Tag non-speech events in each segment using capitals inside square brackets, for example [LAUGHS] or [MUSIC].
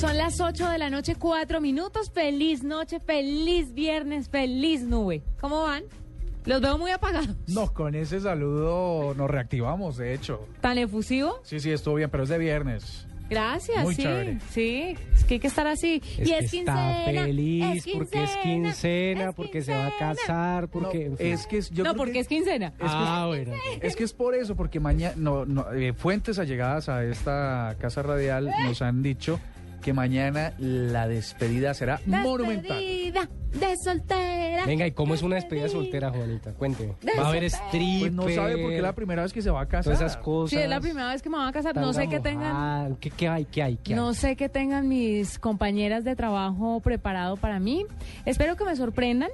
Son las 8 de la noche, 4 minutos. Feliz noche, feliz viernes, feliz nube. ¿Cómo van? Los veo muy apagados. No, con ese saludo nos reactivamos, de hecho. ¿Tan efusivo? Sí, sí, estuvo bien, pero es de viernes. Gracias, Muy sí. chévere. Sí, es que hay que estar así. Es y que es está quincena. feliz es porque es quincena, es porque se va a casar, porque... No, en fin. es que es- yo no, creo porque que- es quincena. ah, bueno. Es que es por eso, porque mañana, no, no, eh, fuentes allegadas a esta casa radial nos han dicho que mañana la despedida será monumental. Despedida de soltera. Venga, ¿y cómo es una despedida soltera, Juanita? Cuénteme. ¿Va a haber stripper? Pues no sabe porque es la primera vez que se va a casar. Todas esas cosas. Sí, es la primera vez que me van a casar. No sé qué tengan. ¿Qué, qué hay? ¿Qué hay? ¿Qué hay? No sé qué tengan mis compañeras de trabajo preparado para mí. Espero que me sorprendan.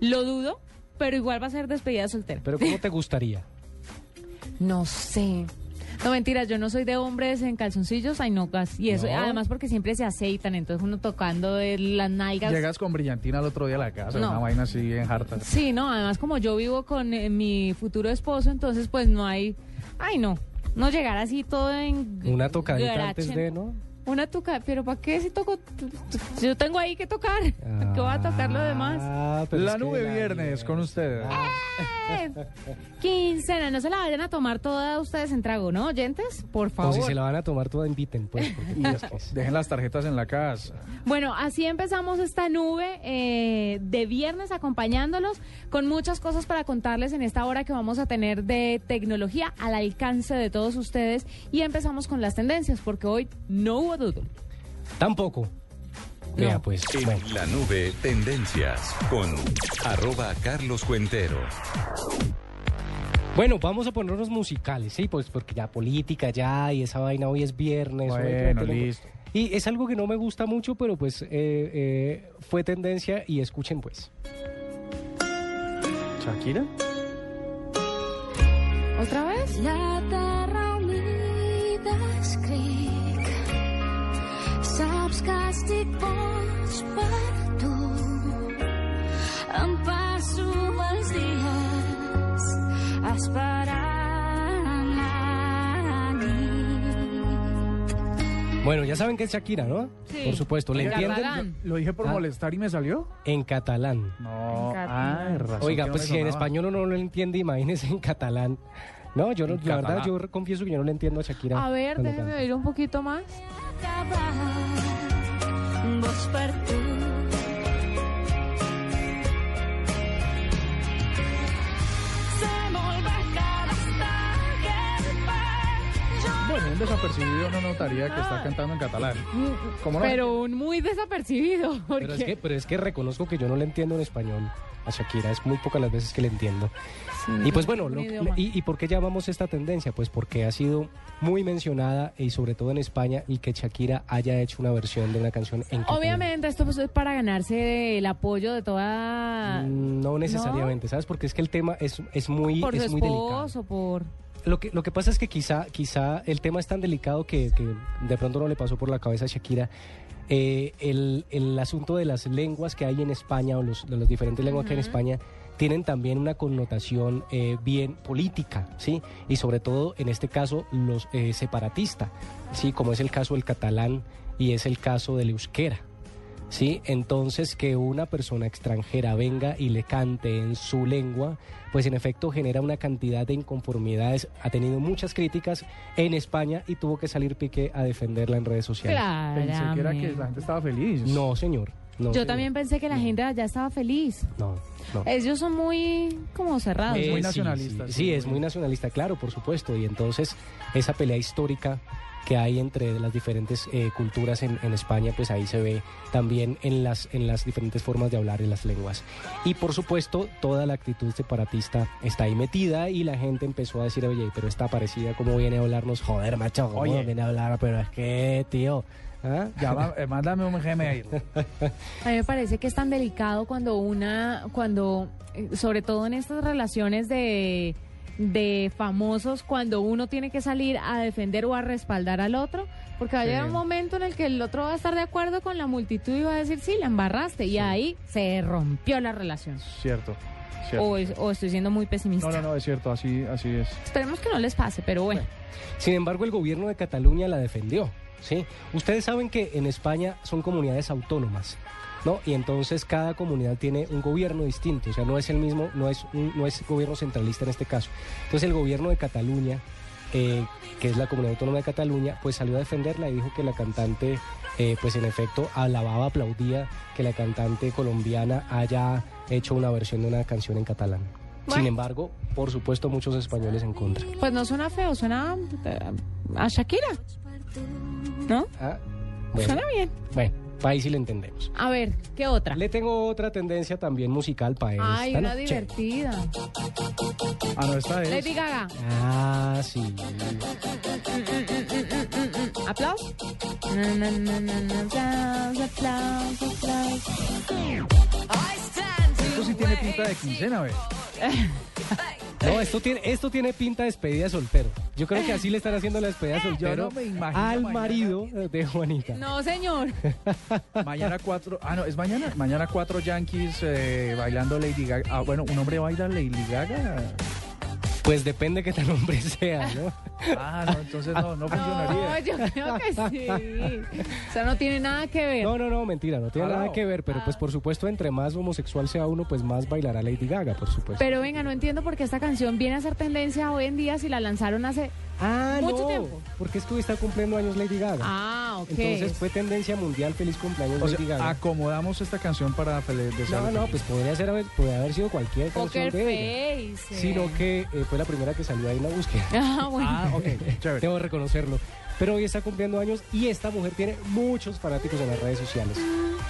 Lo dudo, pero igual va a ser despedida soltera. Pero ¿cómo te gustaría? No sé. No, mentiras, yo no soy de hombres en calzoncillos, ay no, gas. Y eso, ¿No? además porque siempre se aceitan, entonces uno tocando de las nalgas. Llegas con brillantina al otro día a la casa, No. una vaina así en harta. Sí, no, además como yo vivo con eh, mi futuro esposo, entonces pues no hay, ay no, no llegar así todo en... Una tocadita garache. antes de, ¿no? Una toca, pero ¿para qué si toco? Yo tengo ahí que tocar, [LAUGHS] ¿qué voy a tocar lo demás? Ah, La nube la viernes con ustedes. ¡Eh! Quincena, no se la vayan a tomar toda ustedes en trago, ¿no, oyentes? Por O favor. si se la van a tomar toda, inviten, pues. Porque pues, que es- Dejen las tarjetas en la casa. Bueno, así empezamos esta nube eh, de viernes acompañándolos con muchas cosas para contarles en esta hora que vamos a tener de tecnología al alcance de todos ustedes y empezamos con las tendencias porque hoy no hubo dudo. Tampoco. Vea, pues, En bueno. la nube, tendencias con arroba Carlos Cuentero. Bueno, vamos a ponernos musicales, sí, pues porque ya política ya y esa vaina hoy es viernes. Bueno, listo. Y es algo que no me gusta mucho, pero pues eh, eh, fue tendencia y escuchen pues. ¿Shakira? ¿Otra vez? La La nit Bueno, ya saben que es Shakira, ¿no? Sí. Por supuesto, ¿le En entienden? ¿Lo dije por Ah. molestar y me salió? En catalán. No. En catalán. Ah, razón Oiga, pues si en español uno no lo entiende, imagínese en catalán. No, yo no, En la verdad, yo confieso que yo no le entiendo a Shakira. A ver, déjeme oír un poquito más. Acabar boig un desapercibido no notaría que está cantando en catalán. ¿Cómo no? Pero un muy desapercibido. Porque... [LAUGHS] Pero es, que, pero es que reconozco que yo no le entiendo en español a Shakira, es muy pocas las veces que le entiendo. Sí, Y pues bueno, lo- y, ¿y por qué llamamos esta tendencia? Pues porque ha sido muy mencionada y sobre todo en España el que Shakira haya hecho una versión de una canción en catalán. Obviamente esto pues, es para ganarse el apoyo de toda... Mm, No necesariamente, ¿sabes? Porque es que el tema es, es muy, por su es muy delicado. por... Lo que, lo que pasa es que quizá, quizá el tema es tan delicado que, que de pronto no le pasó por la cabeza a Shakira. Eh, el, el asunto de las lenguas que hay en España o los, de las diferentes lenguas que hay en España tienen también una connotación eh, bien política, ¿sí? Y sobre todo, en este caso, los eh, separatistas, ¿sí? Como es el caso del catalán y es el caso del euskera. ¿Sí? Entonces que una persona extranjera venga y le cante en su lengua, pues en efecto genera una cantidad de inconformidades. Ha tenido muchas críticas en España y tuvo que salir Piqué a defenderla en redes sociales. Pensé que era que Claramente. la gente estaba feliz. No, señor. no, Yo señor. también pensé que la gente allá estaba feliz. No, no. Ellos son muy como cerrados. Es muy Eh, sí, nacionalista, Sí, sí. sí, es muy nacionalista, claro, por supuesto. Y entonces esa pelea histórica que hay entre las diferentes eh, culturas en, en España, pues ahí se ve también en las, en las diferentes formas de hablar en las lenguas. Y por supuesto, toda la actitud separatista está ahí metida y la gente empezó a decir, oye, pero está parecida, ¿cómo viene a hablarnos? Joder, macho, ¿cómo Oye. viene a hablar? Pero es que, tío... ¿ah? Ya va, eh, mándame un Gmail. [LAUGHS] A mí me parece que es tan delicado cuando una, cuando, eh, sobre todo en estas relaciones de, de famosos, cuando uno tiene que salir a defender o a respaldar al otro, porque va a Sí. llegar un momento en el que el otro va a estar de acuerdo con la multitud y va a decir, sí, la embarraste, y ahí se rompió la relación. Cierto. cierto. O, es- o estoy siendo muy pesimista. No, no, no, es cierto, así, así es. Esperemos que no les pase, pero bueno. Sin embargo, el gobierno de Cataluña la defendió. ¿sí? Ustedes saben que en España son comunidades autónomas. ¿No? Y entonces cada comunidad tiene un gobierno distinto, o sea, no es el mismo, no es, un- no es gobierno centralista en este caso. Entonces el gobierno de Cataluña, eh, que es la comunidad autónoma de Cataluña, pues salió a defenderla y dijo que la cantante, eh, pues en efecto, alababa, aplaudía que la cantante colombiana haya hecho una versión de una canción en catalán. Sin embargo, por supuesto, muchos españoles en contra. Pues no suena feo, suena eh, a Shakira, ¿no? Ah, bueno. Suena bien. Bueno, ahí sí le entendemos. A ver, ¿qué otra? Le tengo otra tendencia también musical para esta Ay, una noche. divertida. Ah, no, esta es. Lady Gaga. Ah, sí. ¿Aplausos? Na, na, na, na, na, aplausos, aplausos, aplausos. Esto sí tiene pinta de quincena, ¿ve? [LAUGHS] No, esto tiene, esto tiene pinta de despedida de soltero. Yo creo que así le están haciendo la despedida de soltero no me imagino al mañana. marido de Juanita. No, señor. [LAUGHS] Mañana cuatro. Ah, no, es mañana. Mañana cuatro Yankees eh, bailando Lady Gaga. Ah, bueno, un hombre baila Lady Gaga. Pues depende qué tan hombre sea, ¿no? Ah, no, entonces no, no No, funcionaría. yo creo que sí. O sea, no tiene nada que ver. No, no, no, mentira, no tiene Ah, nada no. que ver, pero pues por supuesto entre más homosexual sea uno, pues más bailará Lady Gaga, por supuesto. Pero venga, no entiendo por qué esta canción viene a ser tendencia hoy en día si la lanzaron hace... ah, mucho no, tiempo. porque es que hoy está cumpliendo años Lady Gaga. Ah, ok. Entonces fue tendencia mundial, feliz cumpleaños O Lady sea, Gaga. acomodamos esta canción para feliz No, no, pues podría ser haber, podría haber sido cualquier canción Poker de ella. Face. eh. Sino que eh, fue la primera que salió ahí en la búsqueda. [LAUGHS] Ah, bueno. Ah, ok, chévere. Debo reconocerlo. Pero hoy está cumpliendo años y esta mujer tiene muchos fanáticos en las redes sociales.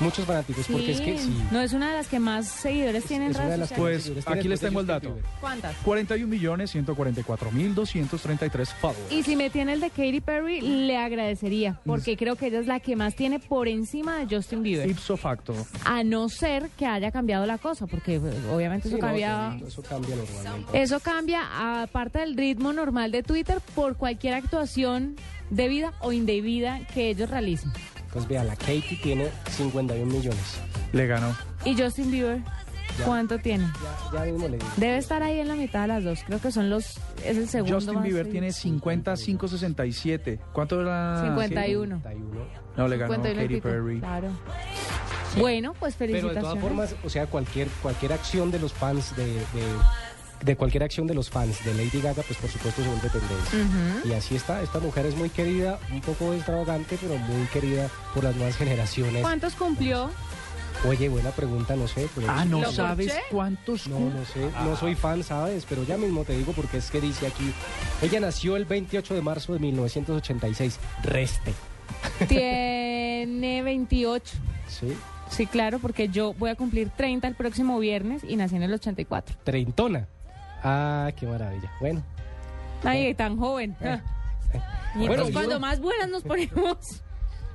Muchos fanáticos, porque es que sí. No es una de las que más seguidores tienen en es una de redes las sociales. Pues, seguidores tiene aquí les tengo el dato. ¿Cuántas? 41 millones 144 mil 233 followers. Y si me tiene el de Katy Perry, le agradecería, porque creo que ella es la que más tiene por encima de Justin Bieber. Ipso facto. A no ser que haya cambiado la cosa, porque pues, obviamente Sí, eso no, cambia. sí, eso cambia normalmente. Eso cambia, aparte del ritmo normal de Twitter, por cualquier actuación debida o indebida que ellos realicen. Pues vea, la Katy tiene 51 millones. Le ganó. ¿Y Justin Bieber? Ya. ¿Cuánto tiene? Ya, ya mismo le digo. Debe estar ahí en la mitad de las dos. Creo que son los. Es el segundo. Justin más Bieber tiene 50, 567. ¿Cuánto era? 51. 51. No, le ganó 51 y Katy Perry. Claro. Bueno, pues Pero de felicitaciones. todas formas, o sea, cualquier, cualquier acción de los fans de, de, de cualquier acción de los fans de Lady Gaga, pues por supuesto se vuelve tendencia. Y así está, esta mujer es muy querida, un poco extravagante, pero muy querida por las nuevas generaciones. ¿Cuántos cumplió? Oye, buena pregunta, no sé. pero- Ah, ¿no ¿Lo sabes cuántos? No, no sé, no soy fan, ¿sabes? Pero ya mismo te digo porque es que dice aquí, ella nació el 28 de marzo de 1986, reste, [LAUGHS] Tiene 28. ¿sí? Sí, claro, porque yo voy a cumplir 30 el próximo viernes y nací en el 84. Treintona. Ah, qué maravilla. Bueno, Ay, tan joven. Eh, Ah. eh. Y Bueno, entonces yo- cuando más buenas nos ponemos. [LAUGHS]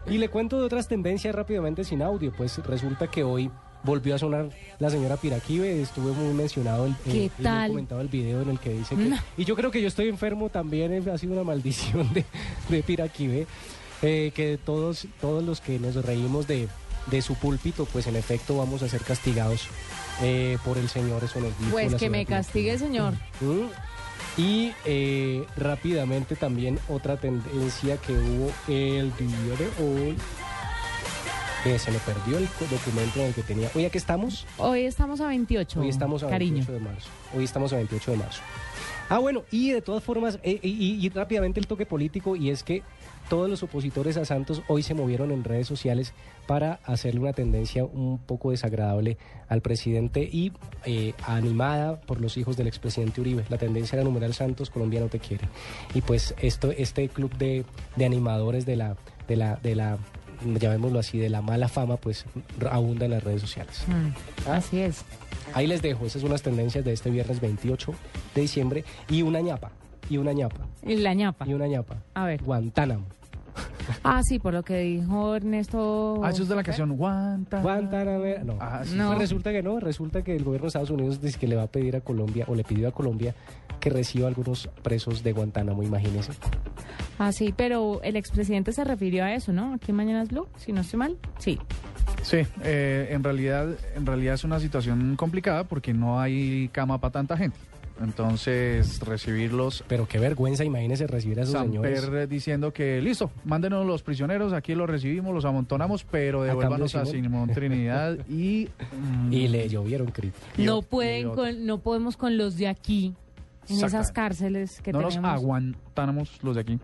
Y le cuento de otras tendencias rápidamente sin audio. Pues resulta que hoy volvió a sonar la señora Piraquive. Estuvo muy mencionado el, ¿Qué eh, tal? comentado el video en el que dice que. No. Y yo creo que yo estoy enfermo también. eh, Ha sido una maldición de, de Piraquive. eh, que todos, todos los que nos reímos de, de su púlpito, pues en efecto vamos a ser castigados eh, por el Señor. Eso nos dijo Pues la que me castigue señor. Mm. Y eh, rápidamente también otra tendencia que hubo el día de hoy. Eh, se me perdió el documento en el que tenía. Hoy aquí estamos. Hoy estamos a 28. Hoy estamos a cariño. 28 de marzo. Hoy estamos a 28 de marzo. Ah, bueno, y de todas formas, eh, y, y rápidamente el toque político, y es que todos los opositores a Santos hoy se movieron en redes sociales para hacerle una tendencia un poco desagradable al presidente y eh, animada por los hijos del expresidente Uribe. La tendencia era numeral Santos, Colombia no te quiere. Y pues esto, este club de, de animadores de la, de la, de la, llamémoslo así, de la mala fama, pues abunda en las redes sociales. Mm, Así es. Ahí les dejo, esas son las tendencias de este viernes 28 de diciembre. Y una ñapa, y una ñapa, Y la ñapa. y una ñapa. A ver. Guantánamo. Ah, sí, por lo que dijo Ernesto. Ah, eso es de la canción Guanta. Guantánamo. No. Ah, sí. No. Resulta que no, resulta que el gobierno de Estados Unidos dice que le va a pedir a Colombia, o le pidió a Colombia, que reciba algunos presos de Guantánamo, imagínense. Ah, sí, pero el expresidente se refirió a eso, ¿no? Aquí en Mañanas Blue, si no estoy mal. Sí. Sí, eh, en realidad, en realidad es una situación complicada porque no hay cama para tanta gente. Entonces, recibirlos Pero qué vergüenza, imagínense recibir a esos señores. Samper eh, diciendo que listo, mándenos los prisioneros, aquí los recibimos, los amontonamos, pero devuélvanos a, Simón. Trinidad [LAUGHS] y... mm, Y le llovieron críticas. No pueden con, no podemos con los de aquí en esas cárceles que no los tenemos. aguantamos los de aquí.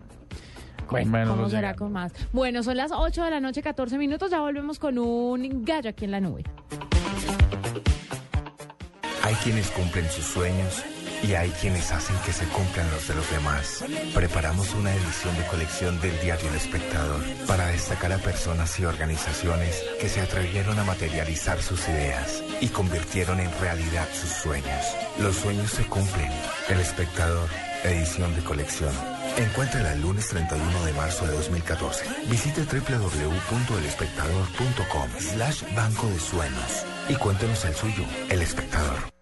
Bueno, Menos ¿Cómo será con más? Bueno, son las 8 de la noche, 14 minutos. Ya volvemos con un gallo aquí en la nube. Hay quienes cumplen sus sueños y hay quienes hacen que se cumplan los de los demás. Preparamos una edición de colección del diario El Espectador para destacar a personas y organizaciones que se atrevieron a materializar sus ideas y convirtieron en realidad sus sueños. Los sueños se cumplen. El Espectador, edición de colección. Encuéntrala el lunes 31 de marzo de 2014. Visite www.elespectador.com slash banco de sueños y cuéntenos el suyo, El Espectador.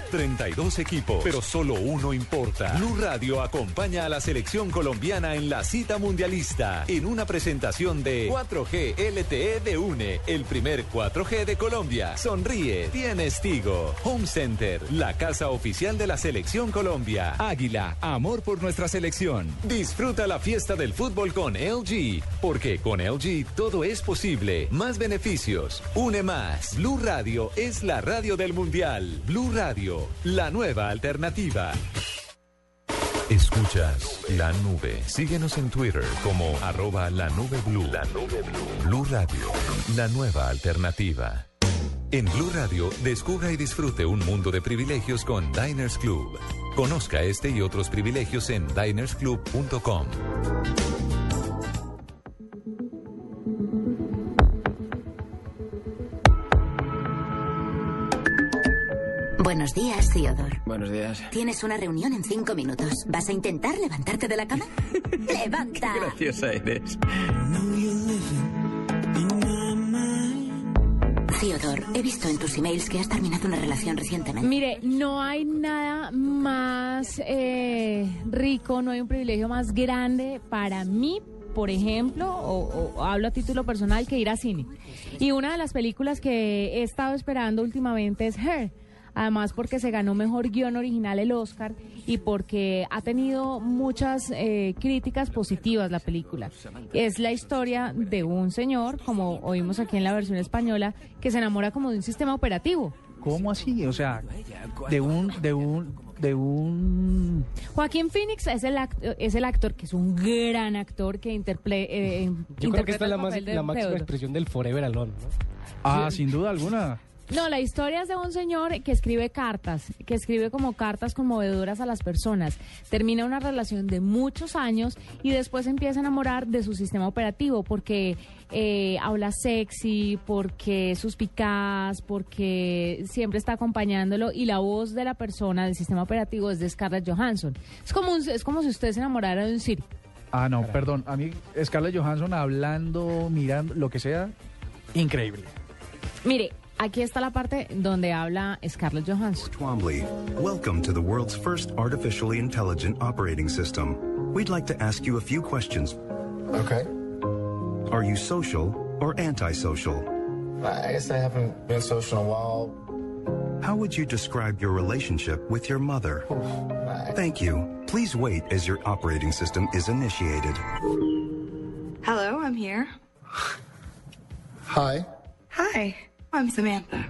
32 equipos, pero solo uno importa. Blue Radio acompaña a la selección colombiana en la cita mundialista en una presentación de 4G LTE de UNE, el primer 4G de Colombia. Sonríe, tienes Tigo. Home Center, la casa oficial de la selección Colombia. Águila, amor por nuestra selección. Disfruta la fiesta del fútbol con LG, porque con LG todo es posible. Más beneficios, une más. Blue Radio es la radio del mundial. Blue Radio, la nueva alternativa. Escuchas la nube. Síguenos en Twitter como arroba la nube blue. La nube blue. Blue Radio, la nueva alternativa. En Blue Radio, descubra y disfrute un mundo de privilegios con Diners Club. Conozca este y otros privilegios en dinersclub.com. Buenos días, Theodore. Buenos días. Tienes una reunión en cinco minutos. ¿Vas a intentar levantarte de la cama? [LAUGHS] ¡Levanta! Graciosa eres. Theodore, he visto en tus emails que has terminado una relación recientemente. Mire, no hay nada más eh, rico, no hay un privilegio más grande para mí, por ejemplo, o, o hablo a título personal, que ir a cine. Y una de las películas que he estado esperando últimamente es Her. Además porque se ganó mejor guion original el Oscar y porque ha tenido muchas eh, críticas positivas la película. Es la historia de un señor, como oímos aquí en la versión española, que se enamora como de un sistema operativo. ¿Cómo así? O sea, de un, de un, de un... Joaquín Phoenix es el, act- es el actor, que es un gran actor que interple- eh, Yo creo que esta es la, más, la máxima expresión del Forever Alone. ¿no? Ah, sin duda alguna. No, la historia es de un señor que escribe cartas, que escribe como cartas conmovedoras a las personas. Termina una relación de muchos años y después empieza a enamorar de su sistema operativo porque eh, habla sexy, porque es suspicaz, porque siempre está acompañándolo y la voz de la persona del sistema operativo es de Scarlett Johansson. Es como, un- es como si usted se enamorara de un Siri. Ah, no, perdón. A mí, Scarlett Johansson hablando, mirando, lo que sea, increíble. Mire, aquí está la parte donde habla Scarlett Johansson. Twombly, welcome to the world's first artificially intelligent operating system. We'd like to ask you a few questions. Okay. Are you social or antisocial? I guess I haven't been social in a while. How would you describe your relationship with your mother? I- Thank you. Please wait as your operating system is initiated. Hello, I'm here. Hi. Hi, I'm Samantha.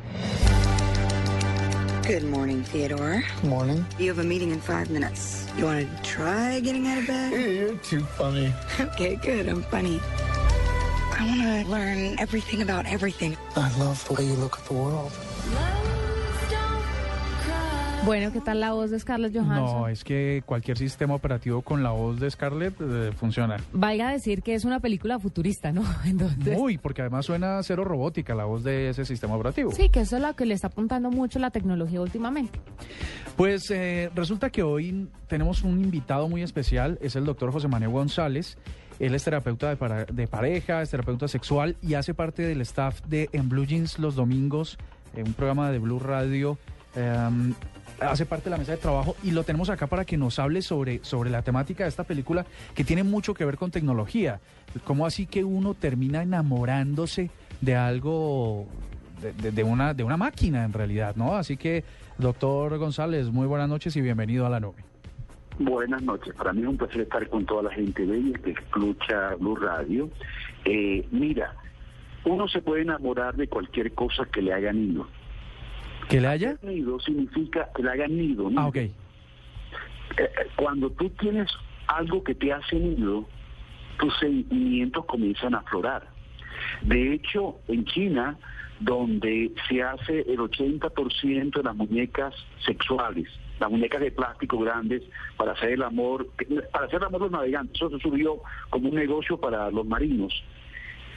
Good morning, Theodore. Morning. You have a meeting in five minutes. You want to try getting out of bed? [LAUGHS] You're too funny. Okay, good. I'm funny. I want to learn everything about everything. I love the way you look at the world. Bueno, ¿qué tal la voz de Scarlett Johansson? No, es que cualquier sistema operativo con la voz de Scarlett eh, funciona. Valga decir que es una película futurista, ¿no? [LAUGHS] Entonces, Muy, porque además suena cero robótica la voz de ese sistema operativo. sí, que eso es lo que le está apuntando mucho la tecnología últimamente. Pues eh, resulta que hoy tenemos un invitado muy especial, es el doctor José Manuel González. Él es terapeuta de, para- de pareja, es terapeuta sexual y hace parte del staff de En Blue Jeans los domingos, eh, un programa de Blue Radio. em, hace parte de la mesa de trabajo y lo tenemos acá para que nos hable sobre, sobre la temática de esta película que tiene mucho que ver con tecnología. ¿Cómo así que uno termina enamorándose de algo, de, de- una, de una máquina en realidad, ¿no? Así que, doctor González, muy buenas noches y bienvenido a la nube. Buenas noches, para mí es un placer estar con toda la gente bella que escucha Blue Radio. Eh, mira, uno se puede enamorar de cualquier cosa que le hagan nido. ¿Que le haya? Nido significa que le hagan nido. Ah, nido. ok. Eh, eh, cuando tú tienes algo que te hace nido, tus sentimientos comienzan a aflorar. De hecho, en China, donde se hace el 80% de las muñecas sexuales, las muñecas de plástico grandes para hacer el amor, para hacer el amor los navegantes, eso se subió como un negocio para los marinos.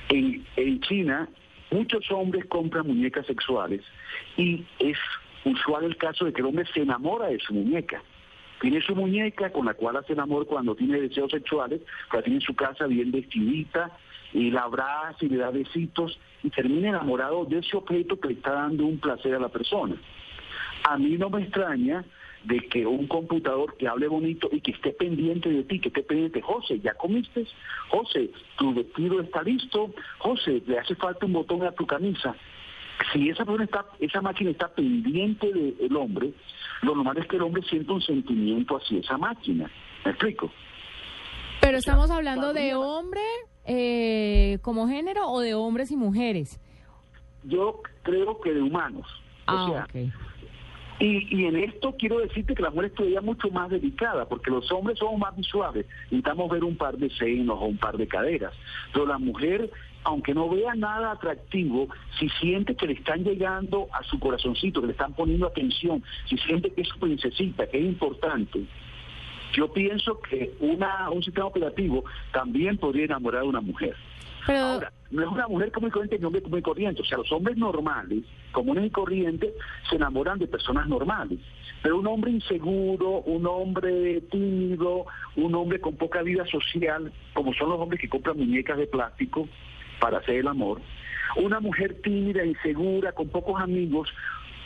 En, en China, muchos hombres compran muñecas sexuales y es usual el caso de que el hombre se enamora de su muñeca. Tiene su muñeca con la cual hace el amor cuando tiene deseos sexuales, la tiene en su casa bien vestidita, y la abraza y le da besitos y termina enamorado de ese objeto que le está dando un placer a la persona. A mí no me extraña de que un computador que hable bonito y que esté pendiente de ti, que esté pendiente, José, ¿ya comiste? José, tu vestido está listo. José, le hace falta un botón a tu camisa. Si esa persona está, esa máquina está pendiente del hombre, lo normal es que el hombre sienta un sentimiento hacia esa máquina. ¿Me explico? Pero estamos hablando de hombre eh, como género o de hombres y mujeres. Yo creo que de humanos. Ah, o sea, ok. Y, y en esto quiero decirte que la mujer todavía mucho más delicada, porque los hombres somos más visuales, necesitamos ver un par de senos o un par de caderas, pero la mujer, aunque no vea nada atractivo, si siente que le están llegando a su corazoncito, que le están poniendo atención, si siente que es su princesita, que es importante, yo pienso que una, un sistema operativo también podría enamorar a una mujer. Ahora, no es una mujer común y corriente ni un hombre común y corriente. O sea, los hombres normales, comunes y corrientes, se enamoran de personas normales. Pero un hombre inseguro, un hombre tímido, un hombre con poca vida social, como son los hombres que compran muñecas de plástico para hacer el amor, una mujer tímida, insegura, con pocos amigos,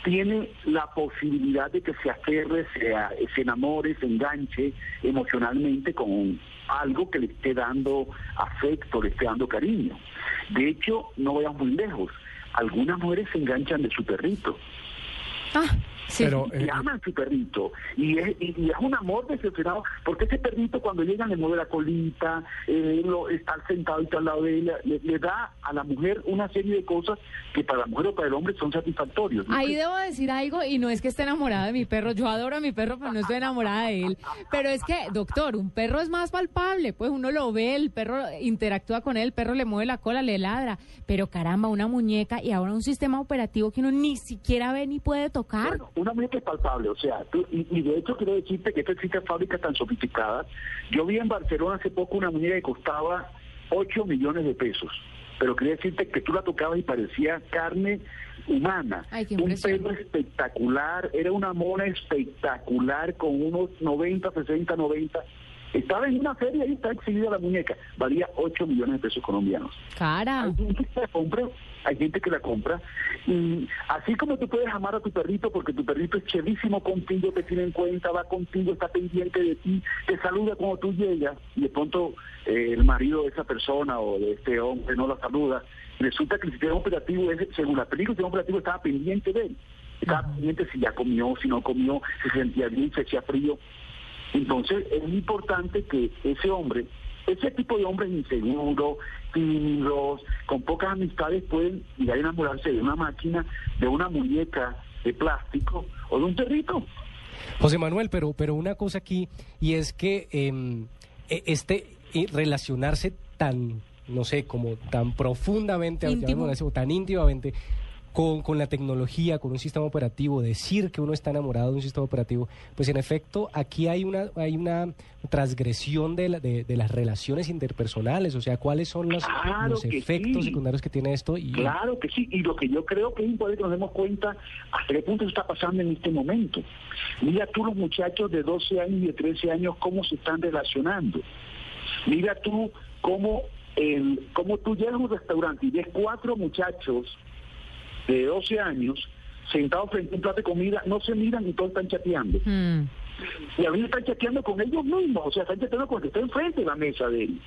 tiene la posibilidad de que se aferre, se, enamore, se enganche emocionalmente con algo que le esté dando afecto, le esté dando cariño. De hecho, no vayamos muy lejos. Algunas mujeres se enganchan de su perrito ah, sí. Pero, y eh, aman su perrito y es, y, es un amor decepcionado porque ese perrito cuando llega le mueve la colita eh, lo, está sentado y está al lado de ella le, le da a la mujer una serie de cosas que para la mujer o para el hombre son satisfactorios ¿no? Ahí debo decir algo y no es que esté enamorada de mi perro. Yo adoro a mi perro, pero no estoy enamorada de él. Pero es que, doctor, un perro es más palpable. Pues uno lo ve, el perro interactúa con él, el perro le mueve la cola, le ladra. Pero caramba, una muñeca y ahora un sistema operativo que uno ni siquiera ve ni puede tocar. Bueno, una muñeca es palpable, o sea, tú- y, y de hecho quiero decirte que esto existen fábricas tan sofisticadas. Yo vi en Barcelona hace poco una muñeca que costaba 8 millones de pesos, pero quería decirte que tú la tocabas y parecía carne humana. Ay, Un pelo espectacular, era una mona espectacular con unos 90, 60, 90. Estaba en una feria y está exhibida la muñeca. Valía 8 millones de pesos colombianos. Cara. Hay gente que la compra, hay gente que la compra. Y así como tú puedes amar a tu perrito porque tu perrito es chévísimo contigo, te tiene en cuenta, va contigo, está pendiente de ti, te saluda cuando tú llegas y de pronto eh, el marido de esa persona o de este hombre no la saluda. Resulta que el sistema operativo, es, según la película, el sistema operativo estaba pendiente de él. Estaba pendiente si ya comió, si no comió, si se sentía bien, si hacía frío. Entonces es importante que ese hombre ese tipo de hombres inseguros, tímidos, con pocas amistades pueden llegar a enamorarse de una máquina, de una muñeca de plástico o de un perrito. José Manuel, pero, pero una cosa aquí, y es que em, e- este eh, relacionarse tan, no sé, como tan profundamente, Íntimo. llamémoslo así, o tan íntimamente con, con la tecnología, con un sistema operativo, decir que uno está enamorado de un sistema operativo, pues en efecto aquí hay una, hay una transgresión de, la- de, de las relaciones interpersonales, o sea, cuáles son los, Claro los que efectos sí. secundarios que tiene esto. Y, Claro que sí, y lo que yo creo que es importante que nos demos cuenta hasta qué punto está pasando en este momento. Mira tú los muchachos de 12 años y de 13 años cómo se están relacionando. Mira tú cómo, el, cómo tú llegas a un restaurante y ves cuatro muchachos de 12 años sentados frente a un plato de comida, no se miran y todos están chateando. Mm. Y a veces están chateando con ellos mismos, o sea, están chateando con el que está enfrente de la mesa de ellos.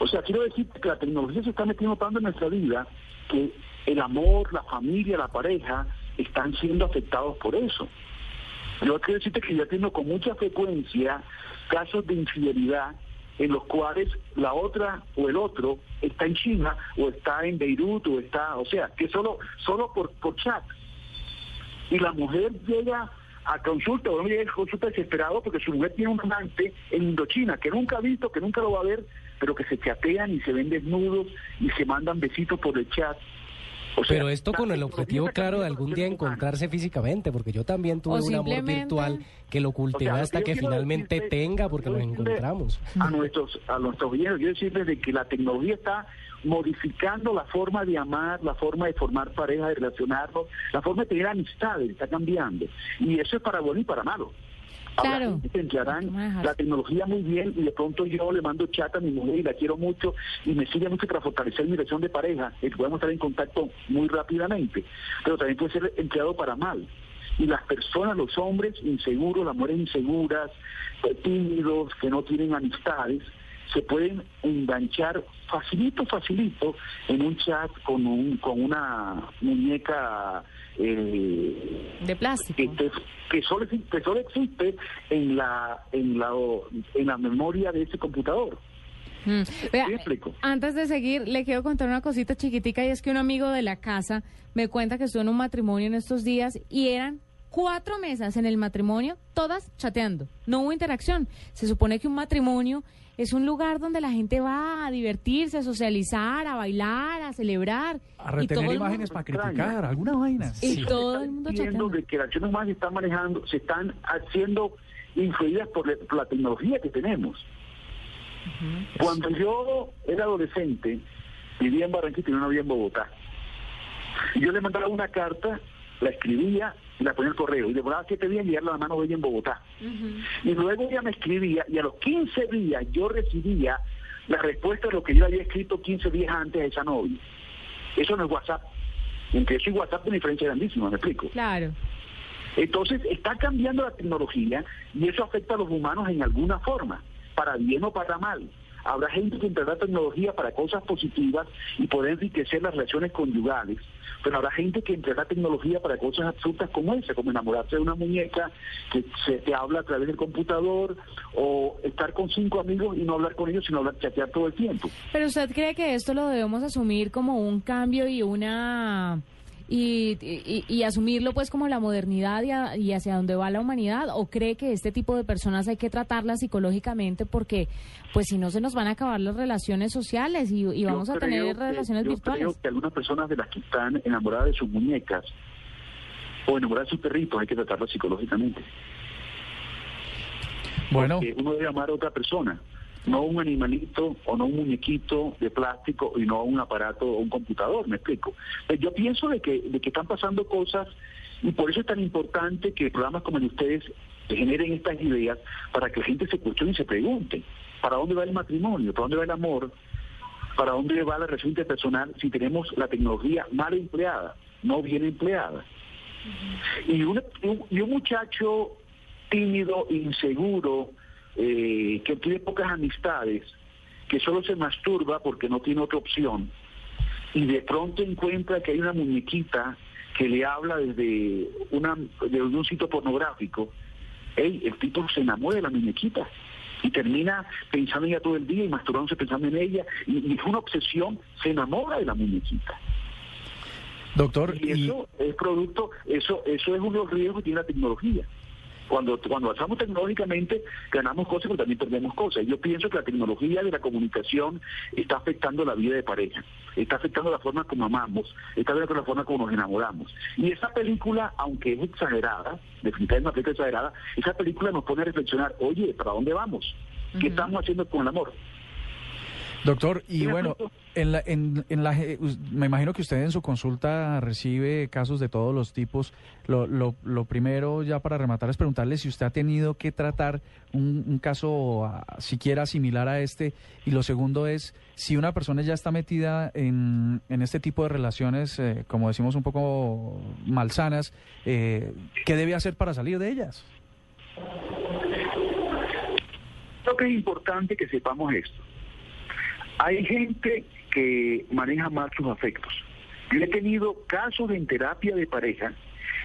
O sea, quiero decir que la tecnología se está metiendo tanto en nuestra vida que el amor, la familia, la pareja están siendo afectados por eso. Yo quiero decirte que yo atiendo con mucha frecuencia casos de infidelidad en los cuales la otra o el otro está en China o está en Beirut o está, o sea, que solo solo por, por chat. Y la mujer llega a consulta, o no llega a consulta desesperado porque su mujer tiene un amante en Indochina que nunca ha visto, que nunca lo va a ver, pero que se chatean y se ven desnudos y se mandan besitos por el chat. O sea, Pero esto con el objetivo claro de algún día encontrarse físicamente, porque yo también tuve un amor virtual que lo cultivé O sea, lo hasta yo que finalmente decirte- tenga porque nos encontramos. A nuestros, a nuestros oyentes, quiero decirles de que la tecnología está modificando la forma de amar, la forma de formar pareja, de relacionarnos, la forma de tener amistades, está cambiando. Y eso es para bueno y para malo. Habrá Claro. la tecnología muy bien y de pronto yo le mando chat a mi mujer y la quiero mucho y me sirve mucho para fortalecer mi relación de pareja, y podemos estar en contacto muy rápidamente, pero también puede ser empleado para mal. Y las personas, los hombres inseguros, las mujeres inseguras, eh, tímidos, que no tienen amistades, se pueden enganchar facilito, facilito en un chat con un con una muñeca eh, De plástico. que, que- que solo, que solo existe en la en la en la memoria de ese computador. Mm. Antes de seguir, le quiero contar una cosita chiquitica y es que un amigo de la casa me cuenta que estuvo en un matrimonio en estos días y eran cuatro mesas en el matrimonio, todas chateando. No hubo interacción. Se supone que un matrimonio es un lugar donde la gente va a divertirse, a socializar, a bailar, a celebrar. A y retener imágenes mundo- para criticar, alguna vaina. Y todo el mundo chateando. de que las acciones humanas se están manejando, se están haciendo influidas por, la- por la tecnología que tenemos. Cuando yo era adolescente, vivía en Barranquilla y una novia en Bogotá. Y yo le mandaba una carta, la escribía y la ponía en el correo. Y demoraba siete días en enviarla a la mano de ella en Bogotá. Y luego ella me escribía y a los 15 días yo recibía la respuesta de lo que yo había escrito 15 días antes a esa novia. Eso no es WhatsApp. Entre eso y WhatsApp una diferencia grandísima, ¿me explico? Claro. Entonces está cambiando la tecnología y eso afecta a los humanos en alguna forma, para bien o para mal. Habrá gente que empleará tecnología para cosas positivas y poder enriquecer las relaciones conyugales, pero habrá gente que empleará tecnología para cosas absurdas como esa, como enamorarse de una muñeca que se te habla a través del computador o estar con cinco amigos y no hablar con ellos, sino hablar, chatear todo el tiempo. Pero usted cree que esto lo debemos asumir como un cambio y una y, y- y asumirlo pues como la modernidad y, a- y hacia dónde va la humanidad o cree que este tipo de personas hay que tratarlas psicológicamente porque pues si no se nos van a acabar las relaciones sociales y, y Yo vamos a tener que- relaciones yo virtuales. creo que algunas personas de las que están enamoradas de sus muñecas o enamoradas de sus perritos hay que tratarlas psicológicamente. Bueno, Porque uno debe amar a otra persona, no un animalito o no un muñequito de plástico y no un aparato o un computador, me explico. Pues yo pienso de que, de que están pasando cosas y por eso es tan importante que programas como el de ustedes generen estas ideas para que la gente se cuestione y se pregunte, ¿para dónde va el matrimonio? ¿Para dónde va el amor? ¿Para dónde va la relación interpersonal si tenemos la tecnología mal empleada, no bien empleada? Y, un, y un- y un muchacho tímido, inseguro, eh, que tiene pocas amistades, que solo se masturba porque no tiene otra opción, y de pronto encuentra que hay una muñequita que le habla desde, una, desde un sitio pornográfico, ey, el tipo se enamora de la muñequita. y termina pensando en ella todo el día y masturbándose pensando en ella y, y es una obsesión, se enamora de la muñequita. Doctor, y eso es producto, eso, eso es uno de los riesgos que tiene la tecnología. Cuando, cuando avanzamos tecnológicamente ganamos cosas pero también perdemos cosas. Yo pienso que la tecnología de la comunicación está afectando la vida de pareja, está afectando la forma como amamos, está afectando la forma como nos enamoramos. Y esa película, aunque es exagerada, definitivamente una película exagerada, esa película nos pone a reflexionar, oye, ¿para dónde vamos? ¿Qué estamos haciendo con el amor? Doctor, y bueno, en la, en, en la, eh, me imagino que usted en su consulta recibe casos de todos los tipos. Lo, lo, lo primero, ya para rematar, es preguntarle si usted ha tenido que tratar un, un caso ah, siquiera similar a este. Y lo segundo es, si una persona ya está metida en, en este tipo de relaciones, eh, como decimos, un poco malsanas, eh, ¿qué debe hacer para salir de ellas? Creo que es importante que sepamos esto. Hay gente que maneja mal sus afectos. Yo he tenido casos en terapia de pareja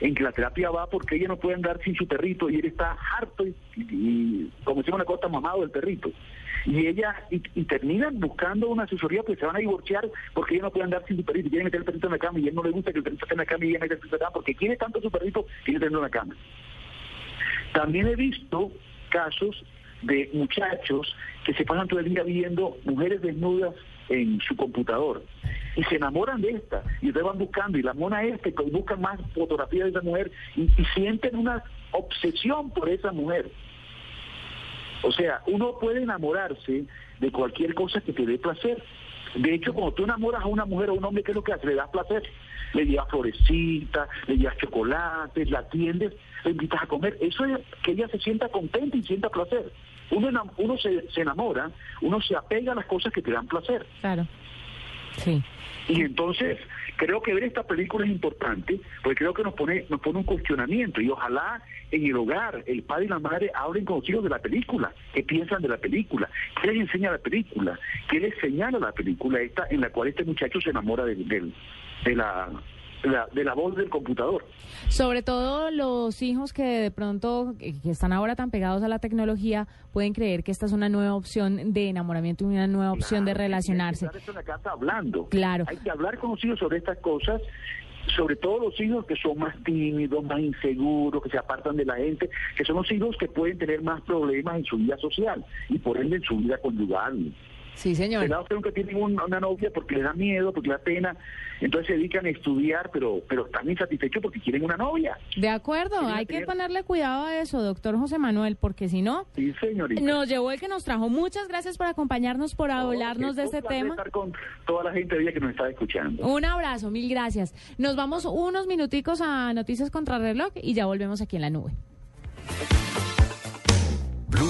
en que la terapia va porque ella no puede andar sin su perrito y él está harto y, y- como decimos una cosa mamado del perrito. Y ella, y, terminan buscando una asesoría porque se van a divorciar porque ella no puede andar sin su perrito y quiere meter el perrito en la cama y él no le gusta que el perrito esté en la cama y ella mete el perrito en la cama porque quiere tanto su perrito quiere tenerlo en la cama. También he visto casos de muchachos que se pasan todo el día viendo mujeres desnudas en su computador y se enamoran de esta y ustedes van buscando y la mona esta y buscan más fotografías de esa mujer y, y sienten una obsesión por esa mujer. O sea, uno puede enamorarse de cualquier cosa que te dé placer. De hecho, cuando tú enamoras a una mujer o a un hombre, ¿qué es lo que hace? Le das placer. Le llevas florecitas, le llevas chocolates, la atiendes, le invitas a comer. Eso es que ella se sienta contenta y sienta placer. Uno, uno se, se enamora, uno se apega a las cosas que te dan placer. Claro. Sí. Y entonces creo que ver esta película es importante, porque creo que nos pone, nos pone un cuestionamiento y ojalá en el hogar el padre y la madre hablen con los hijos de la película, qué piensan de la película, qué les enseña la película, qué les señala la película esta en la cual este muchacho se enamora de, de la, la de la voz del computador. Sobre todo los hijos que de pronto, que están ahora tan pegados a la tecnología, pueden creer que esta es una nueva opción de enamoramiento y una nueva opción de relacionarse. Hay que estar en la casa hablando. Claro. Hay que hablar con los hijos sobre estas cosas, sobre todo los hijos que son más tímidos, más inseguros, que se apartan de la gente, que son los hijos que pueden tener más problemas en su vida social y por ende en su vida conyugal. Sí, señor. Pelados que nunca tienen un- una novia porque les da miedo, porque les da pena, entonces se dedican a estudiar, pero, pero están insatisfechos porque quieren una novia. De acuerdo, hay que ponerle cuidado a eso, doctor José Manuel, porque si no, Sí, señorita. nos llevó el que nos trajo. Muchas gracias por acompañarnos, por hablarnos de este tema. estar con toda la gente que nos está escuchando. Un abrazo, mil gracias. Nos vamos unos minuticos a Noticias contra reloj y ya volvemos aquí en la nube.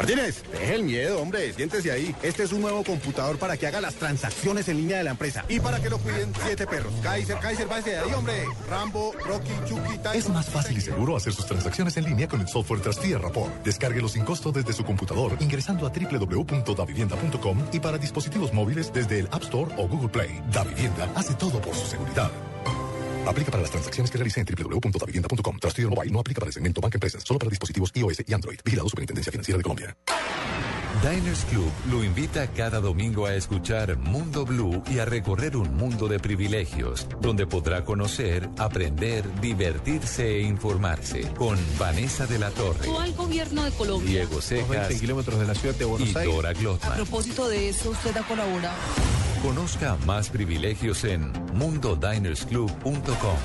Martínez, deje el miedo, hombre, siéntese ahí. Este es un nuevo computador para que haga las transacciones en línea de la empresa. Y para que lo cuiden siete perros. Kaiser, Kaiser, váyase de ahí, hombre. Rambo, Rocky, Chucky. Es más fácil y seguro hacer sus transacciones en línea con el software Trustee Rapport. Descárguelo sin costo desde su computador ingresando a www.davivienda.com y para dispositivos móviles desde el App Store o Google Play. Da Vivienda hace todo por su seguridad. Aplica para las transacciones que realice en www.davivienda.com. Trustee Mobile no aplica para el segmento Banca Empresas, solo para dispositivos iOS y Android. Vigilado Superintendencia Financiera de Colombia. Diners Club lo invita cada domingo a escuchar Mundo Blue y a recorrer un mundo de privilegios, donde podrá conocer, aprender, divertirse e informarse con Vanessa de la Torre, al gobierno de Colombia. Diego Cejas 20 kilómetros de la ciudad de Buenos y Aires. Dora A Glotman. propósito de eso, usted ha colaborado. Conozca más privilegios en mundodinersclub.com.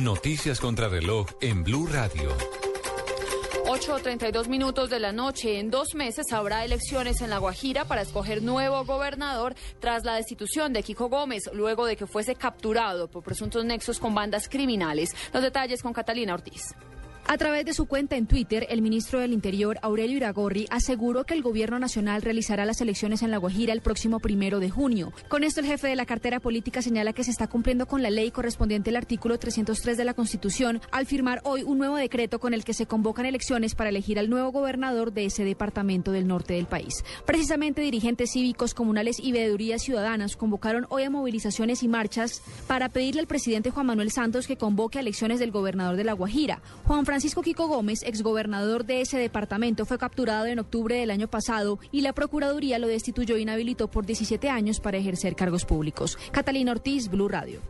Noticias contra reloj en Blue Radio. 8.32 minutos de la noche. En dos meses habrá elecciones en La Guajira para escoger nuevo gobernador tras la destitución de Kiko Gómez, luego de que fuese capturado por presuntos nexos con bandas criminales. Los detalles con Catalina Ortiz. A través de su cuenta en Twitter, el ministro del Interior, Aurelio Iragorri, aseguró que el gobierno nacional realizará las elecciones en La Guajira el próximo primero de junio. Con esto, el jefe de la cartera política señala que se está cumpliendo con la ley correspondiente al artículo 303 de la Constitución al firmar hoy un nuevo decreto con el que se convocan elecciones para elegir al nuevo gobernador de ese departamento del norte del país. Precisamente, dirigentes cívicos, comunales y veedurías ciudadanas convocaron hoy a movilizaciones y marchas para pedirle al presidente Juan Manuel Santos que convoque a elecciones del gobernador de La Guajira. Juan Francisco Kiko Gómez, exgobernador de ese departamento, fue capturado en octubre del año pasado y la Procuraduría lo destituyó e inhabilitó por 17 años para ejercer cargos públicos. Catalina Ortiz, Blue Radio.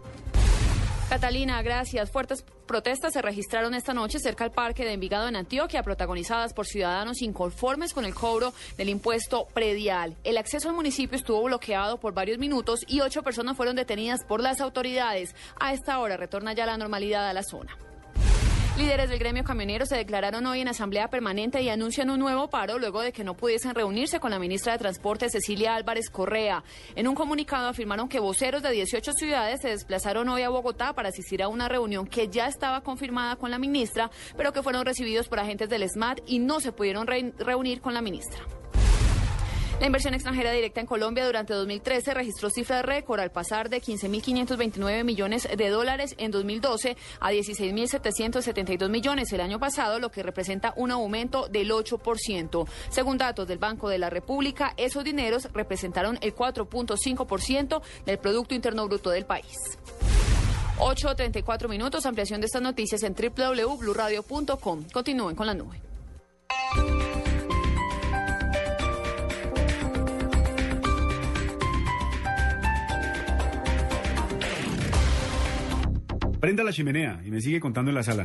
Catalina, gracias. Fuertes protestas se registraron esta noche cerca al parque de Envigado en Antioquia, protagonizadas por ciudadanos inconformes con el cobro del impuesto predial. El acceso al municipio estuvo bloqueado por varios minutos y ocho personas fueron detenidas por las autoridades. A esta hora retorna ya la normalidad a la zona. Líderes del gremio camionero se declararon hoy en asamblea permanente y anuncian un nuevo paro luego de que no pudiesen reunirse con la ministra de Transporte Cecilia Álvarez Correa. En un comunicado afirmaron que voceros de 18 ciudades se desplazaron hoy a Bogotá para asistir a una reunión que ya estaba confirmada con la ministra, pero que fueron recibidos por agentes del SMAT y no se pudieron re reunir con la ministra. La inversión extranjera directa en Colombia durante 2013 registró cifra récord al pasar de 15.529 millones de dólares en 2012 a 16.772 millones el año pasado, lo que representa un aumento del 8%. Según datos del Banco de la República, esos dineros representaron el 4.5% del Producto Interno Bruto del país. 8.34 minutos, ampliación de estas noticias en www.bluradio.com. Continúen con la nube. Prenda la chimenea y me sigue contando en la sala.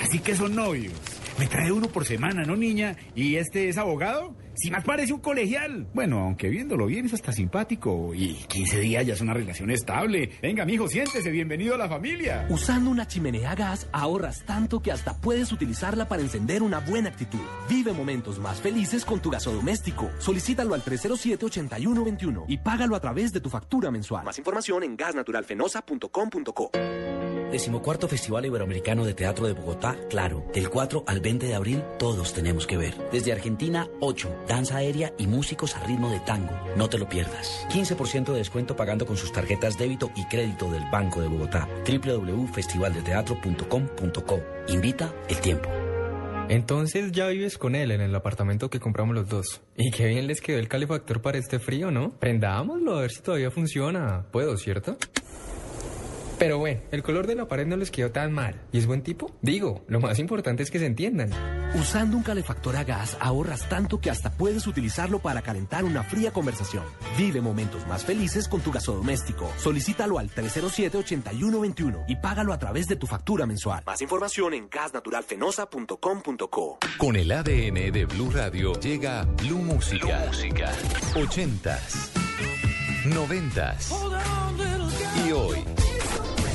Así que son novios. Me trae uno por semana, ¿no, niña? ¿Y este es abogado? Si más parece un colegial. Bueno, aunque viéndolo bien es hasta simpático. Y 15 días ya es una relación estable. Venga, mijo, siéntese. Bienvenido a la familia. Usando una chimenea a gas ahorras tanto que hasta puedes utilizarla para encender una buena actitud. Vive momentos más felices con tu gasodoméstico. Solicítalo al 307-8121 y págalo a través de tu factura mensual. Más información en gasnaturalfenosa.com.co. Decimocuarto Festival Iberoamericano de Teatro de Bogotá, claro. Del 4 al 20 de abril, todos tenemos que ver. Desde Argentina, 8. Danza aérea y músicos a ritmo de tango. No te lo pierdas. 15% de descuento pagando con sus tarjetas débito y crédito del Banco de Bogotá. www.festivaldeteatro.com.co. Invita el tiempo. Entonces ya vives con él en el apartamento que compramos los dos. Y qué bien les quedó el calefactor para este frío, ¿no? Prendámoslo a ver si todavía funciona. Puedo, ¿cierto? Pero bueno, el color de la pared no les quedó tan mal. ¿Y es buen tipo? Digo, lo más importante es que se entiendan. Usando un calefactor a gas ahorras tanto que hasta puedes utilizarlo para calentar una fría conversación. Vive momentos más felices con tu gasodoméstico. Solicítalo al 307-8121 y págalo a través de tu factura mensual. Más información en gasnaturalfenosa.com.co. Con el ADN de Blue Radio llega Blue Música. Música. 80s, 90s y hoy.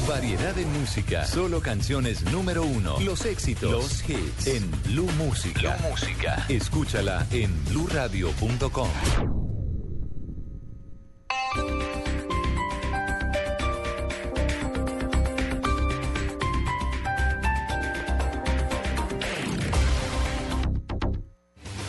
Variedad de música, solo canciones número uno, los éxitos, los hits en Blue Música. Blue Música. Escúchala en bluradio.com.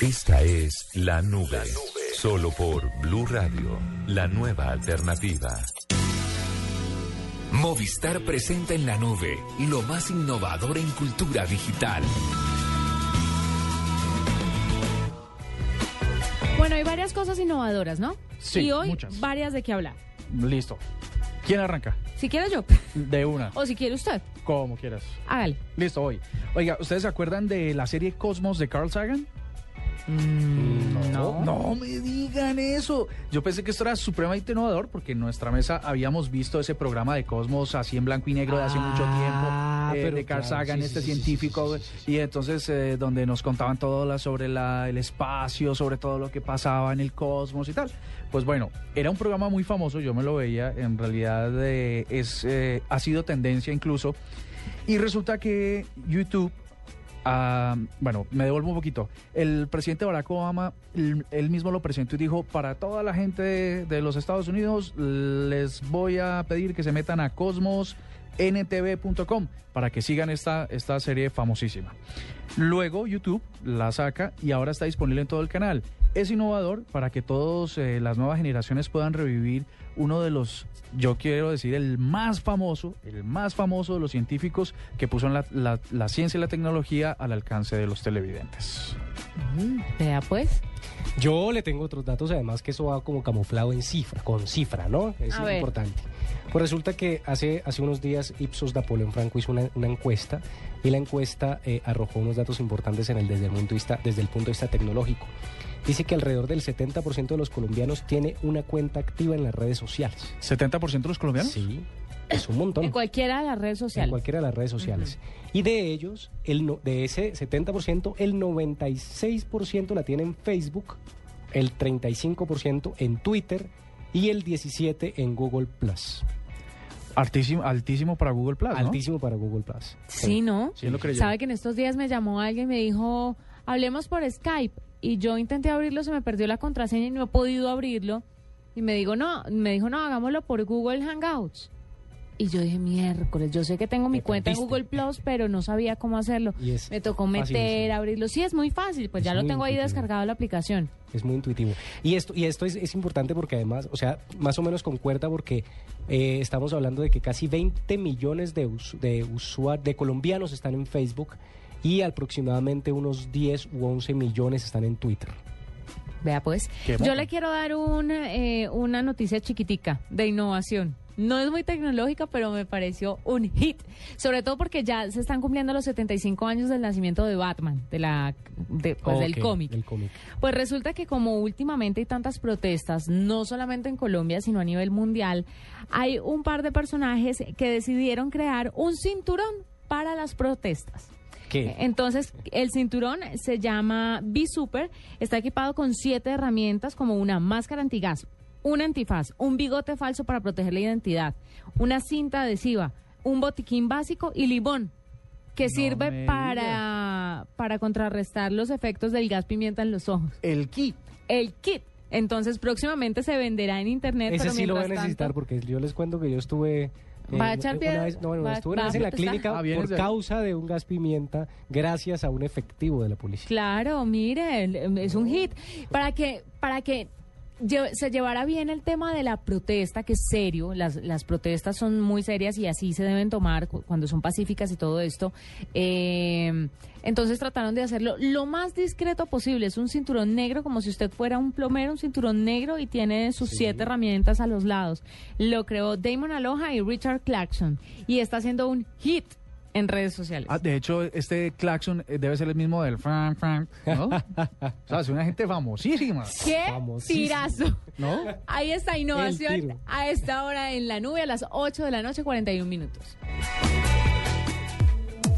Esta es La Nube. Solo por Blue Radio, la nueva alternativa. Movistar presenta en la nube lo más innovador en cultura digital. Bueno, hay varias cosas innovadoras, ¿no? Sí, Y hoy muchas. varias de qué hablar. Listo. ¿Quién arranca? Si quiere yo. De una. O si quiere usted. Como quieras. Hágale. Listo, voy. Oiga, ¿ustedes se acuerdan de la serie Cosmos de Carl Sagan? No, no me digan eso. Yo pensé que esto era supremamente innovador porque en nuestra mesa habíamos visto ese programa de Cosmos así en blanco y negro de hace mucho tiempo, eh, pero de Carl claro, Sagan, sí, este sí, sí, sí, científico, y entonces eh, donde nos contaban todo la- sobre la- el espacio, sobre todo lo que pasaba en el cosmos y tal. Pues bueno, era un programa muy famoso, yo me lo veía, en realidad eh, es, eh, ha sido tendencia incluso, y resulta que YouTube Ah, bueno, me devuelvo un poquito. El presidente Barack Obama, él, mismo lo presentó y dijo, para toda la gente de, de los Estados Unidos, les voy a pedir que se metan a cosmosntv.com para que sigan esta, esta serie famosísima. Luego YouTube la saca y ahora está disponible en todo el canal. Es innovador para que todas las nuevas generaciones puedan revivir uno de los, yo quiero decir, el más famoso, el más famoso de los científicos que puso la, la- la ciencia y la tecnología al alcance de los televidentes. Vea pues. Yo le tengo otros datos, además que eso va como camuflado en cifra, con cifra, ¿no? Es A ver. importante. Pues resulta que hace, hace unos días Ipsos Napoleón Franco hizo una, una encuesta y la encuesta eh, arrojó unos datos importantes en el, desde, el punto de vista, desde el punto de vista tecnológico. Dice que alrededor del 70% de los colombianos tiene una cuenta activa en las redes sociales. ¿70% de los colombianos? Sí, es un montón. En cualquiera de las redes En sociales. cualquiera de las redes sociales. Y de ellos, el no- de ese 70%, el 96% la tiene en Facebook, el 35% en Twitter y el 17% en Google Plus. Altísimo, altísimo para Google Plus, ¿no? Altísimo para Google Plus. Sí, ¿no? Sí, lo creyó. Sabe que en estos días me llamó alguien y me dijo, hablemos por Skype. Y yo intenté abrirlo, se me perdió la contraseña y no he podido abrirlo. Y me digo, no, me dijo, no, hagámoslo por Google Hangouts. Y yo dije, miércoles, yo sé que tengo mi cuenta en. Google Plus, pero no sabía cómo hacerlo. Y es Me tocó meter, abrirlo. Sí, es muy fácil, pues Es ya lo tengo ahí intuitivo. descargado la aplicación. Es muy intuitivo. Y esto, y esto es, es importante porque además, o sea, más o menos concuerda porque eh, estamos hablando de que casi 20 millones de, us- de, usua- de colombianos están en Facebook y aproximadamente unos 10 u 11 millones están en Twitter. Vea pues, yo le quiero dar un, eh, una noticia chiquitica de innovación. No es muy tecnológica, pero me pareció un hit. Sobre todo porque ya se están cumpliendo los 75 años del nacimiento de Batman, de la, de, pues, del Ok, cómic. del cómic. Pues resulta que como últimamente hay tantas protestas, no solamente en Colombia, sino a nivel mundial, hay un par de personajes que decidieron crear un cinturón para las protestas. ¿Qué? Entonces, el cinturón se llama B-Super, está equipado con siete herramientas como una máscara antigas, un antifaz, un bigote falso para proteger la identidad, una cinta adhesiva, un botiquín básico y limón, que sirve para, para contrarrestar los efectos del gas pimienta en los ojos. El kit. El kit. Entonces, próximamente se venderá en internet. Ese pero sí lo voy a necesitar tanto- porque yo les cuento que yo estuve... eh, ¿Va a echar una vez- no, bueno, ¿Va- estuve una vez en la protestar? clínica Ah, por causa de un gas pimienta gracias a un efectivo de la policía. Claro, mire, el- es un hit. Para que, para que se llevara bien el tema de la protesta, que es serio, las, las protestas son muy serias y así se deben tomar cu- cuando son pacíficas y todo esto. Eh, entonces trataron de hacerlo lo más discreto posible. Es un cinturón negro, como si usted fuera un plomero, un cinturón negro y tiene sus siete herramientas a los lados. Lo creó Damon Aloha y Richard Clarkson y está haciendo un hit en redes sociales. Ah, de hecho, este claxon eh, debe ser el mismo del Frank Frank, ¿no? [LAUGHS] o sea, es una gente famosísima. ¡Qué Famosísima. tirazo! ¿No? Ahí está innovación a esta hora en la nube a las 8 de la noche, 41 minutos.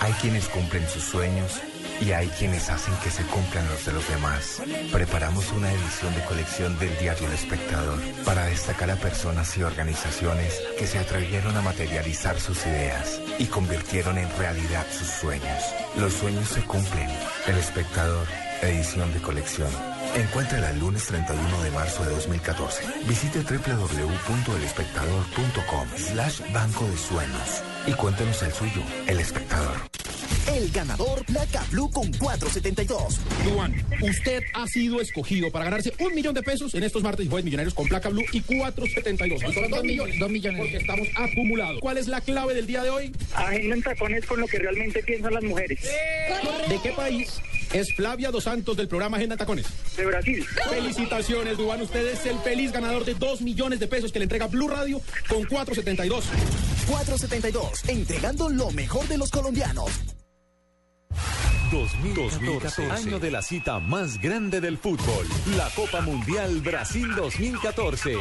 Hay quienes cumplen sus sueños y hay quienes hacen que se cumplan los de los demás. Preparamos una edición de colección del diario El Espectador para destacar a personas y organizaciones que se atrevieron a materializar sus ideas y convirtieron en realidad sus sueños. Los sueños se cumplen. El Espectador, edición de colección. Encuéntrala el lunes 31 de marzo de 2014. Visite www.elespectador.com slash banco de sueños y cuéntenos el suyo, El Espectador. El ganador, Placa Blue con 472. Duan, usted ha sido escogido para ganarse un millón de pesos en estos martes y jueves millonarios con placa blue y 472. Son dos millones. Dos millones. Porque estamos acumulados. ¿Cuál es la clave del día de hoy? Agenda en tacones con lo que realmente piensan las mujeres. ¿De qué país es Flavia Dos Santos del programa Agenda en Tacones? De Brasil. Felicitaciones, Duan. Usted es el feliz ganador de dos millones de pesos que le entrega Blue Radio con 472. 472, entregando lo mejor de los colombianos. 2014, año de la cita más grande del fútbol, la Copa Mundial Brasil 2014.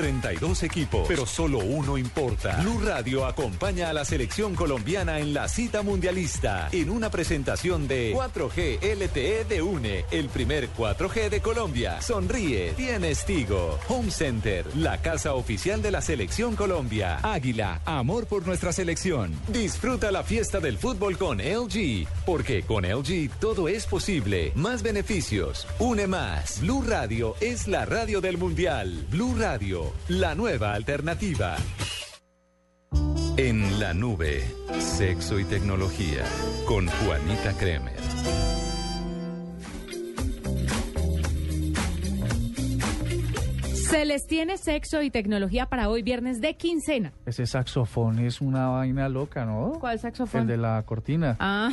32 equipos, pero solo uno importa. Blue Radio acompaña a la selección colombiana en la cita mundialista en una presentación de 4G LTE de UNE, el primer 4G de Colombia. Sonríe, tienes Tigo. Home Center, la casa oficial de la selección Colombia. Águila, amor por nuestra selección. Disfruta la fiesta del fútbol con LG, porque con LG todo es posible. Más beneficios, une más. Blue Radio es la radio del mundial. Blue Radio, la nueva alternativa. En la nube, sexo y tecnología, con Juanita Kremer. Se les tiene sexo y tecnología para hoy, viernes de quincena. Ese saxofón es una vaina loca, ¿no? ¿Cuál saxofón? El de la cortina. Ah.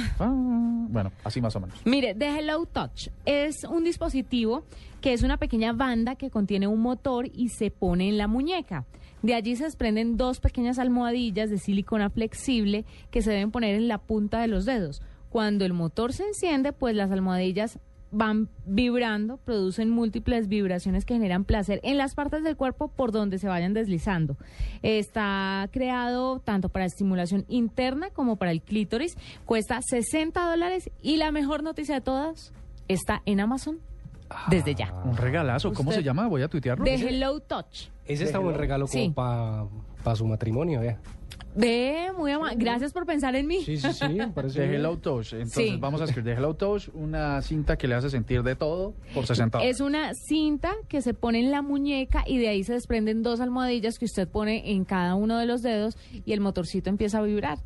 Bueno, así más o menos. Mire, The Hello Touch es un dispositivo que es una pequeña banda que contiene un motor y se pone en la muñeca. De allí se desprenden dos pequeñas almohadillas de silicona flexible que se deben poner en la punta de los dedos. Cuando el motor se enciende, pues las almohadillas van vibrando, producen múltiples vibraciones que generan placer en las partes del cuerpo por donde se vayan deslizando. Está creado tanto para estimulación interna como para el clítoris. Cuesta 60 dólares y la mejor noticia de todas está en Amazon desde ya. Un regalazo. ¿Cómo Usted- se llama? Voy a tuitearlo. De Hello Touch. Ese está buen regalo como Sí. para su matrimonio, vea. De muy ama- Gracias por pensar en mí. Sí, sí, sí, me parece [LAUGHS] De bien. Hello Touch. Entonces Sí. vamos a escribir de Hello Touch, una cinta que le hace sentir de todo por 60 dólares. Es una cinta que se pone en la muñeca y de ahí se desprenden dos almohadillas que usted pone en cada uno de los dedos y el motorcito empieza a vibrar.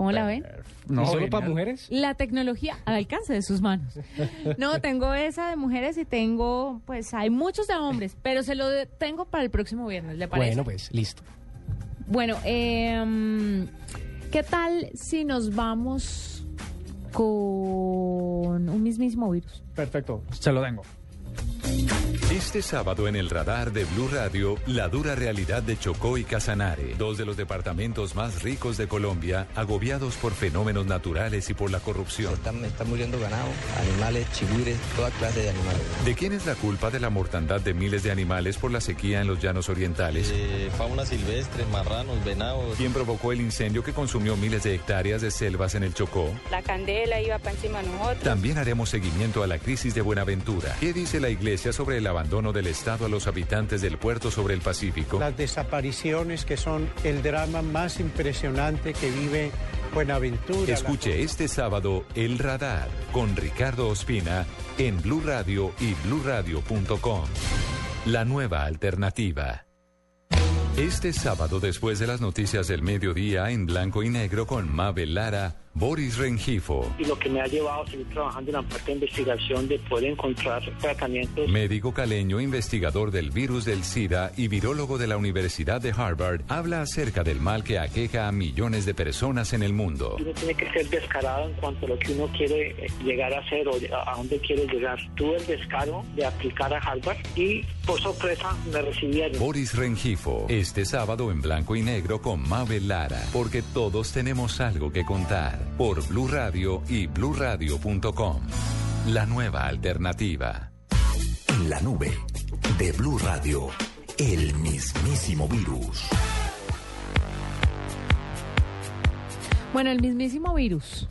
¿Cómo la ven? No, ¿Y solo para mujeres? La tecnología al alcance de sus manos. No, [LAUGHS] tengo esa de mujeres y tengo, pues hay muchos de hombres, pero se lo de- tengo para el próximo viernes, ¿le parece? Bueno, pues, listo. Bueno, em, ¿qué tal si nos vamos con un mismísimo virus? Perfecto, se lo tengo. Este sábado en el radar de Blue Radio, la dura realidad de Chocó y Casanare, dos de los departamentos más ricos de Colombia, agobiados por fenómenos naturales y por la corrupción. Están, están muriendo ganado, animales, chigüires, toda clase de animales. ¿De quién es la culpa de la mortandad de miles de animales por la sequía en los llanos orientales? Eh, fauna silvestre, marranos, venados. ¿Quién provocó el incendio que consumió miles de hectáreas de selvas en el Chocó? La candela iba para encima de nosotros. También haremos seguimiento a la crisis de Buenaventura. ¿Qué dice la iglesia sobre el abandono del Estado a los habitantes del puerto sobre el Pacífico? Las desapariciones que son el drama más impresionante que vive Buenaventura. Escuche este sábado El Radar con Ricardo Ospina en Blue Radio y bluradio.com. La nueva alternativa. Este sábado, después de las noticias del mediodía en blanco y negro con Mabel Lara, Boris Rengifo, Y lo que me ha llevado a seguir trabajando en la parte de investigación de poder encontrar tratamientos. médico caleño, investigador del virus del SIDA y virólogo de la Universidad de Harvard, habla acerca del mal que aqueja a millones de personas en el mundo. Uno tiene que ser descarado en cuanto a lo que uno quiere eh, llegar a hacer o a a dónde quiere llegar. Tuve el descaro de aplicar a Harvard y por sorpresa me recibieron. Boris Rengifo, este sábado en blanco y negro con Mabel Lara, porque todos tenemos algo que contar, por Blue Radio y bluradio.com. La nueva alternativa. En la nube de Blue Radio, el mismísimo virus. Bueno, el mismísimo virus.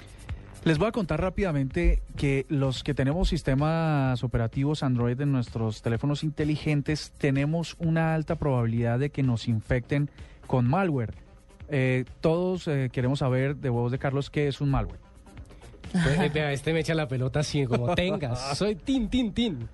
Les voy a contar rápidamente que los que tenemos sistemas operativos Android en nuestros teléfonos inteligentes tenemos una alta probabilidad de que nos infecten con malware. Eh, todos eh, queremos saber de voz de Carlos qué es un malware. [LAUGHS] Pues, este me echa la pelota así, como tengas, [LAUGHS] soy tin, tin, tin.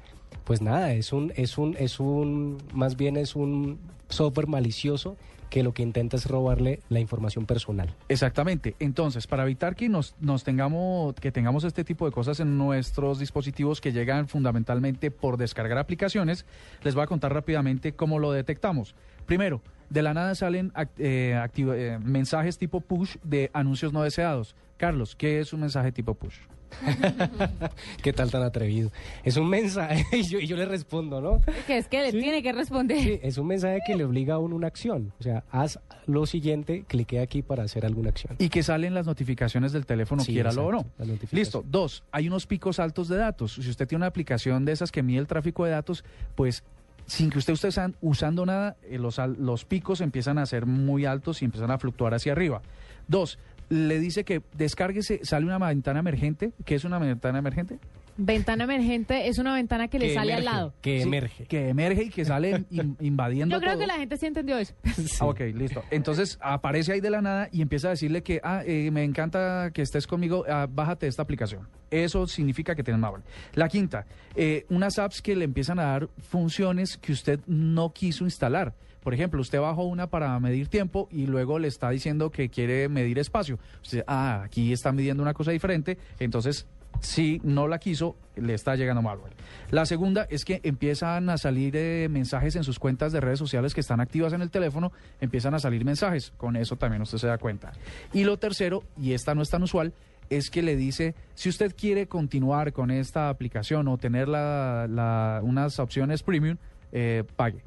Pues nada, es un, es un, es un, más bien es un software malicioso que lo que intenta es robarle la información personal. Exactamente. Entonces, para evitar que nos, nos tengamos, que tengamos este tipo de cosas en nuestros dispositivos que llegan fundamentalmente por descargar aplicaciones, les voy a contar rápidamente cómo lo detectamos. Primero, de la nada salen act- eh, eh, mensajes tipo push de anuncios no deseados. Carlos, ¿qué es un mensaje tipo push? [LAUGHS] ¿Qué tal tan atrevido? Es un mensaje [LAUGHS] y yo, y yo le respondo, ¿no? Que es que le tiene que responder. Sí, es un mensaje que le obliga a uno una acción. O sea, haz lo siguiente, clique aquí para hacer alguna acción. Y que salen las notificaciones del teléfono, Sí, quiéralo o no. Listo. Dos, hay unos picos altos de datos. Si usted tiene una aplicación de esas que mide el tráfico de datos, pues sin que usted esté usan- usando nada, eh, los, los picos empiezan a ser muy altos y empiezan a fluctuar hacia arriba. Dos, le dice que descárguese, sale una ventana emergente. ¿Qué es una ventana emergente? Ventana emergente es una ventana que le sale al lado. Que Sí, emerge. Que emerge y que sale in- [LAUGHS] invadiendo Yo creo todo. que la gente sí entendió eso. [LAUGHS] Ah, ok, listo. Entonces aparece ahí de la nada y empieza a decirle que, ah, eh, me encanta que estés conmigo, ah, bájate esta aplicación. Eso significa que tienes malware. La quinta, eh, unas apps que le empiezan a dar funciones que usted no quiso instalar. Por ejemplo, usted bajó una para medir tiempo y luego le está diciendo que quiere medir espacio. Usted, ah, aquí está midiendo una cosa diferente, entonces si no la quiso, le está llegando malware. La segunda es que empiezan a salir eh, mensajes en sus cuentas de redes sociales que están activas en el teléfono, empiezan a salir mensajes. Con eso también usted se da cuenta. Y lo tercero, y esta no es tan usual, es que le dice, si usted quiere continuar con esta aplicación o tener la- la- unas opciones premium, eh, pague.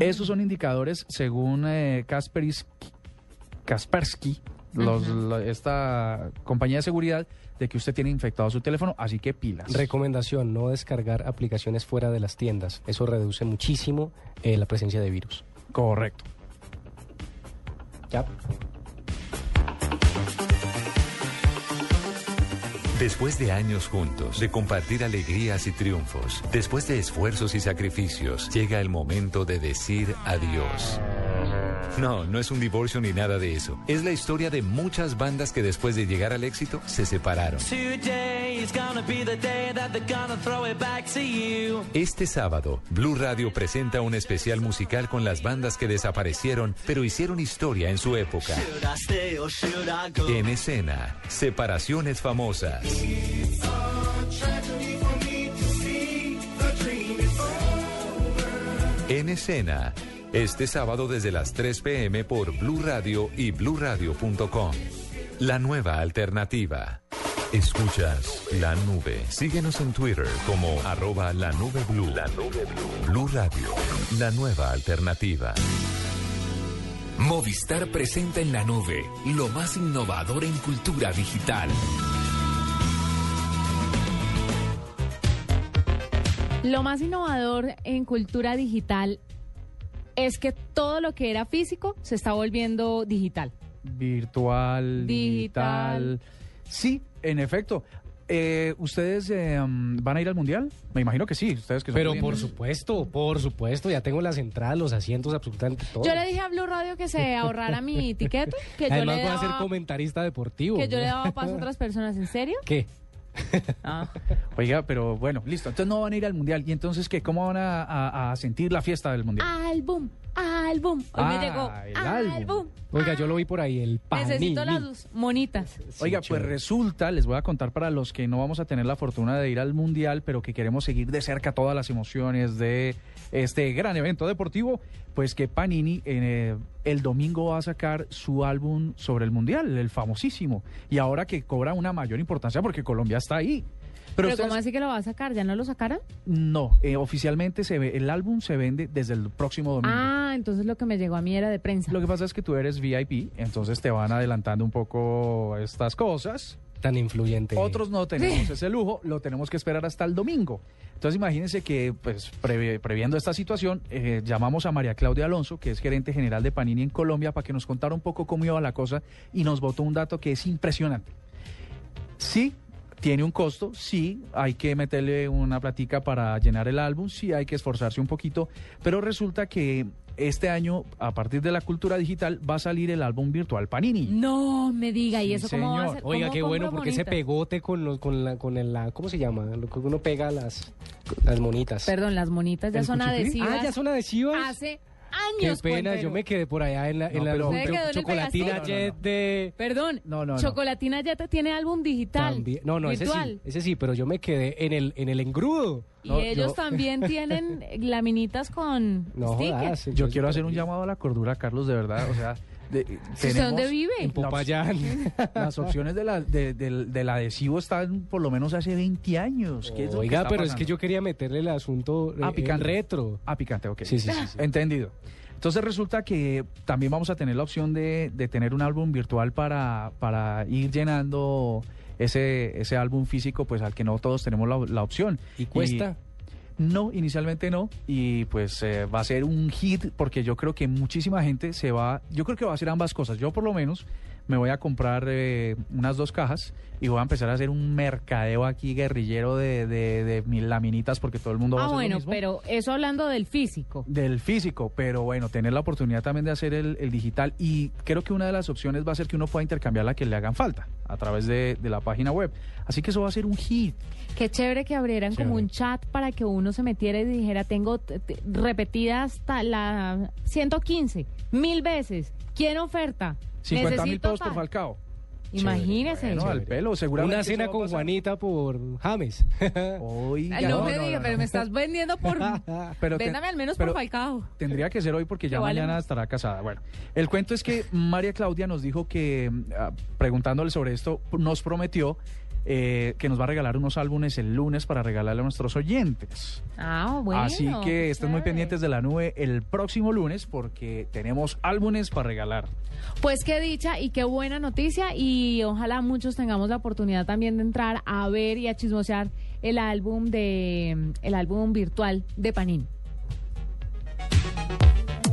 Esos son indicadores, según eh, Kaspersky, los- Ujú. la- esta compañía de seguridad, de que usted tiene infectado su teléfono, así que pilas. Recomendación, no descargar aplicaciones fuera de las tiendas. Eso reduce muchísimo eh, la presencia de virus. Correcto. Ya. Después de años juntos, de compartir alegrías y triunfos, después de esfuerzos y sacrificios, llega el momento de decir adiós. No, no es un divorcio ni nada de eso. Es la historia de muchas bandas que después de llegar al éxito se separaron. Este sábado, Blue Radio presenta un especial musical con las bandas que desaparecieron, pero hicieron historia en su época. En escena, separaciones famosas. En escena, este sábado desde las 3 pm por Blue Radio y bluradio.com. La nueva alternativa. Escuchas la nube. Síguenos en Twitter como arroba la nube blue. La nube blue. Blue Radio, la nueva alternativa. Movistar presenta en la nube lo más innovador en cultura digital. Lo más innovador en cultura digital es que todo lo que era físico se está volviendo digital. Virtual, Digital. digital. Sí, en efecto. Eh, ¿Ustedes eh, van a ir al Mundial? Me imagino que sí, ustedes que son Pero por supuesto, por supuesto, ya tengo las entradas, los asientos, absolutamente todo. Yo le dije a Blue Radio que se ahorrara mi [LAUGHS] etiqueta, que yo Además le voy a ser comentarista deportivo. que yo le ¿no? daba paso a otras personas. ¿En serio? ¿Qué? [LAUGHS] Oiga, pero bueno, listo. Entonces no van a ir al Mundial. ¿Y entonces qué? ¿Cómo van a, a- a sentir la fiesta del Mundial? Álbum, álbum. Hoy me Ah, llegó. el álbum. álbum. Oiga, yo lo vi por ahí, el panini. Necesito las monitas. Oiga, pues resulta, les voy a contar para los que no vamos a tener la fortuna de ir al Mundial, pero que queremos seguir de cerca todas las emociones de este gran evento deportivo, pues que Panini eh, el domingo va a sacar su álbum sobre el Mundial, el famosísimo, y ahora que cobra una mayor importancia porque Colombia está ahí. Pero, ustedes- ¿cómo así que lo va a sacar? ¿Ya no lo sacaron? No, eh, oficialmente se ve, el álbum se vende desde el próximo domingo. Ah, entonces lo que me llegó a mí era de prensa. Lo que pasa es que tú eres VIP, entonces te van adelantando un poco estas cosas. Tan influyente. Otros no tenemos ese lujo, lo tenemos que esperar hasta el domingo. Entonces imagínense que, pues, previ- previendo esta situación, eh, llamamos a María Claudia Alonso, que es gerente general de Panini en Colombia, para que nos contara un poco cómo iba la cosa y nos botó un dato que es impresionante. Sí, tiene un costo, sí, hay que meterle una platica para llenar el álbum, sí, hay que esforzarse un poquito, pero resulta que este año, a partir de la cultura digital, va a salir el álbum virtual Panini. No me diga, ¿y eso cómo va a señor. ser? Oiga, ¿Cómo qué bueno, porque ese pegote con, los, con, la, con el, la, ¿cómo se llama? Lo que uno pega las, las monitas. Perdón, las monitas ya ¿El son adhesivas. Ah, ya son adhesivas. Hace Qué años. pena, Cuentero. yo me quedé por allá en la, en No, la pero- Se quedó en el chocolatina. Jet de... Perdón, No, no, no. Chocolatina te tiene álbum digital. También- No, no, ese virtual. sí, ese sí, pero yo me quedé en el, en el engrudo. Y No, ellos yo- también [LAUGHS] tienen laminitas con No stickers. jodas, Yo quiero hacer un llamado a la cordura, Carlos, de verdad. O sea, de- ¿Usted tenemos dónde vive? En Popayán. [LAUGHS] Las opciones de la, de- del, del adhesivo están por lo menos hace 20 años. ¿Qué es lo que Oiga, pero es que yo quería meterle el asunto Ah, eh, picante. retro. Ah, picante, ok. Sí, sí, sí, sí. Entendido. Entonces resulta que también vamos a tener la opción de, de tener un álbum virtual para, para ir llenando ese, ese álbum físico, pues al que no todos tenemos la, la opción. ¿Y cuesta? No, inicialmente no. Y pues eh, va a ser un hit porque yo creo que muchísima gente se va, yo creo que va a hacer ambas cosas. Yo por lo menos me voy a comprar eh, unas dos cajas y voy a empezar a hacer un mercadeo aquí guerrillero de, de, de mil laminitas porque todo el mundo va a Ah, hacer lo bueno, mismo pero eso hablando del físico. del físico, pero bueno, tener la oportunidad también de hacer el, el digital y creo que una de las opciones va a ser que uno pueda intercambiar la que le hagan falta a través de, de la página web. Así que eso va a ser un hit. Qué chévere que abrieran como un chat para que uno se metiera y dijera, tengo t- t- repetida hasta la 115, mil veces. ¿Quién oferta? 50 mil pesos por. Falcao. Imagínese. Bueno, al pelo, seguramente. Una cena con. Juanita por James. [LAUGHS] Ay, no, me diga, no, pero no. me estás vendiendo por... [LAUGHS] Pero te- Véndame al menos pero por Falcao. Tendría que ser hoy porque ya vale mañana estará casada. Bueno, el cuento es que María Claudia nos dijo que, mm, ah, preguntándole sobre esto, nos prometió eh, que nos va a regalar unos álbumes el lunes para regalarle a nuestros oyentes. Ah, bueno. Así que estén muy pendientes de la nube el próximo lunes porque tenemos álbumes para regalar. Pues qué dicha y qué buena noticia y ojalá muchos tengamos la oportunidad también de entrar a ver y a chismosear el álbum de el álbum virtual de Panini.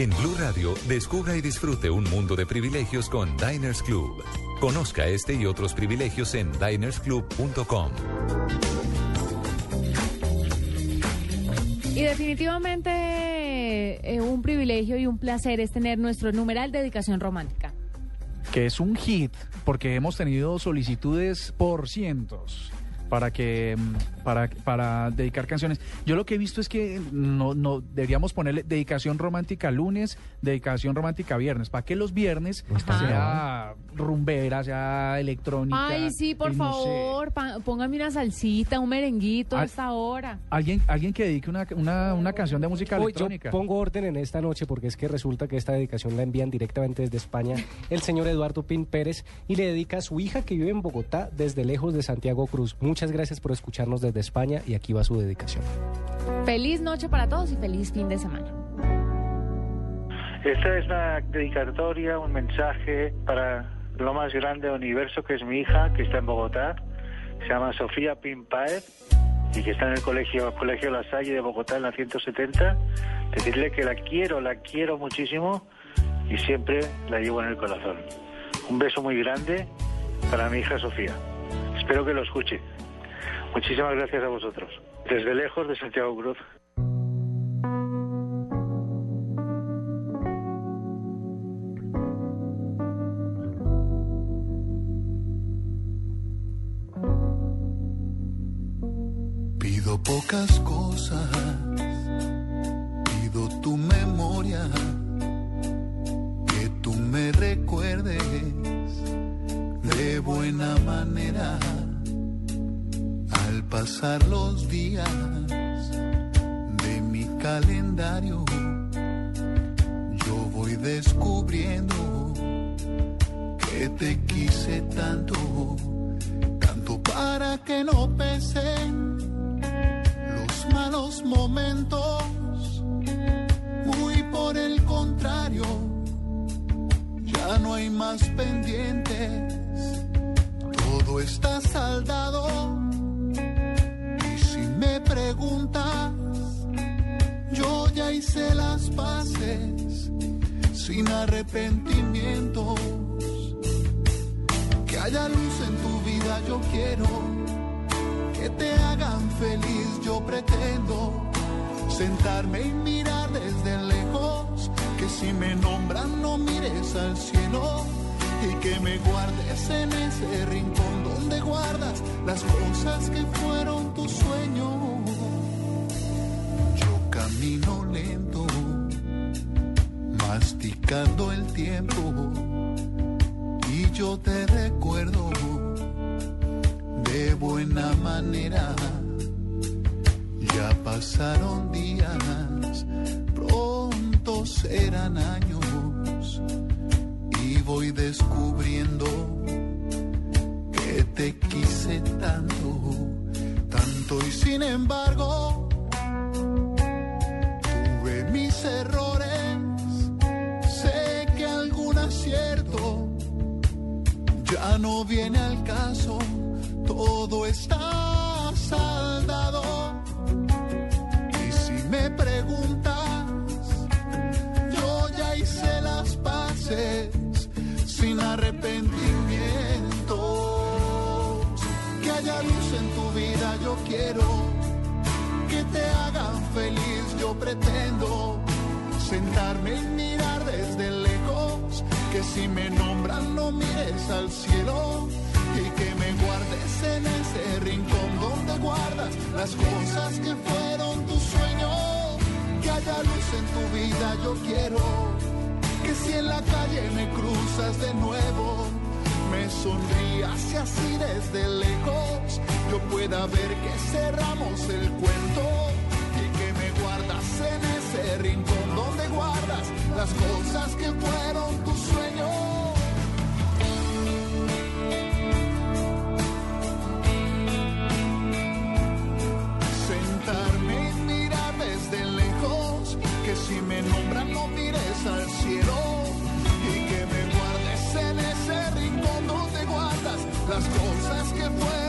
En Blue Radio, descubra y disfrute un mundo de privilegios con Diners Club. Conozca este y otros privilegios en dinersclub.com. Y definitivamente eh, un privilegio y un placer es tener nuestro numeral dedicación romántica. que es un hit porque hemos tenido solicitudes por cientos para que mm, para, para dedicar canciones. Yo lo que he visto es que no, no deberíamos ponerle dedicación romántica lunes, dedicación romántica viernes, para que los viernes sea rumbera, sea electrónica. Ay, sí, por no sé. favor, pa- póngame una salsita, un merenguito a esta hora. Alguien, alguien que dedique una, una, una canción de música Hoy yo electrónica. pongo orden en esta noche porque es que resulta que esta dedicación la envían directamente desde España el señor Eduardo Pin Pérez y le dedica a su hija que vive en Bogotá desde lejos de Santiago Cruz. Muchas gracias por escucharnos desde España y aquí va su dedicación. Feliz noche para todos y feliz fin de semana. Esta es una dedicatoria, un mensaje para lo más grande del universo, que es mi hija, que está en Bogotá. Se llama Sofía Pimpaez y que está en el colegio, colegio La Salle de Bogotá, en la 170. Decirle que la quiero, la quiero muchísimo y siempre la llevo en el corazón. Un beso muy grande para mi hija Sofía. Espero que lo escuche. Muchísimas gracias a vosotros. Desde lejos de Santiago Cruz. Pido pocas cosas, pido tu memoria, que tú me recuerdes de buena manera al pasar los días de mi calendario. Yo voy descubriendo que te quise tanto, canto para que no pesen los malos momentos, muy por el contrario, ya no hay más pendientes, todo está saldado. Preguntas, yo ya hice las sin arrepentimientos. Que haya luz en tu vida, yo quiero. Que te hagan feliz, yo pretendo. Sentarme y mirar desde lejos. Que si me nombran, no mires al cielo. Y que me guardes en ese rincón donde guardas las cosas que fueron tus sueños. Yo camino lento masticando el tiempo y yo te recuerdo de buena manera. Ya pasaron días, pronto serán años y voy descubriendo te quise tanto, tanto y sin embargo tuve mis errores sé que algún acierto ya no viene al caso, todo está saldado. Y si me preguntas, yo ya hice las paces sin arrepentimientos. Quiero que te hagan feliz, yo pretendo sentarme y mirar desde lejos, que si me nombran no mires al cielo y que me guardes en ese rincón donde guardas las cosas que fueron tu sueño, que haya luz en tu vida yo quiero, que si en la calle me cruzas de nuevo, sonrías y así desde lejos yo pueda ver que cerramos el cuento y que me guardas en ese rincón donde guardas las cosas que fueron tu sueño. Sentarme y mirar desde lejos, que si me nombran no mires al cosas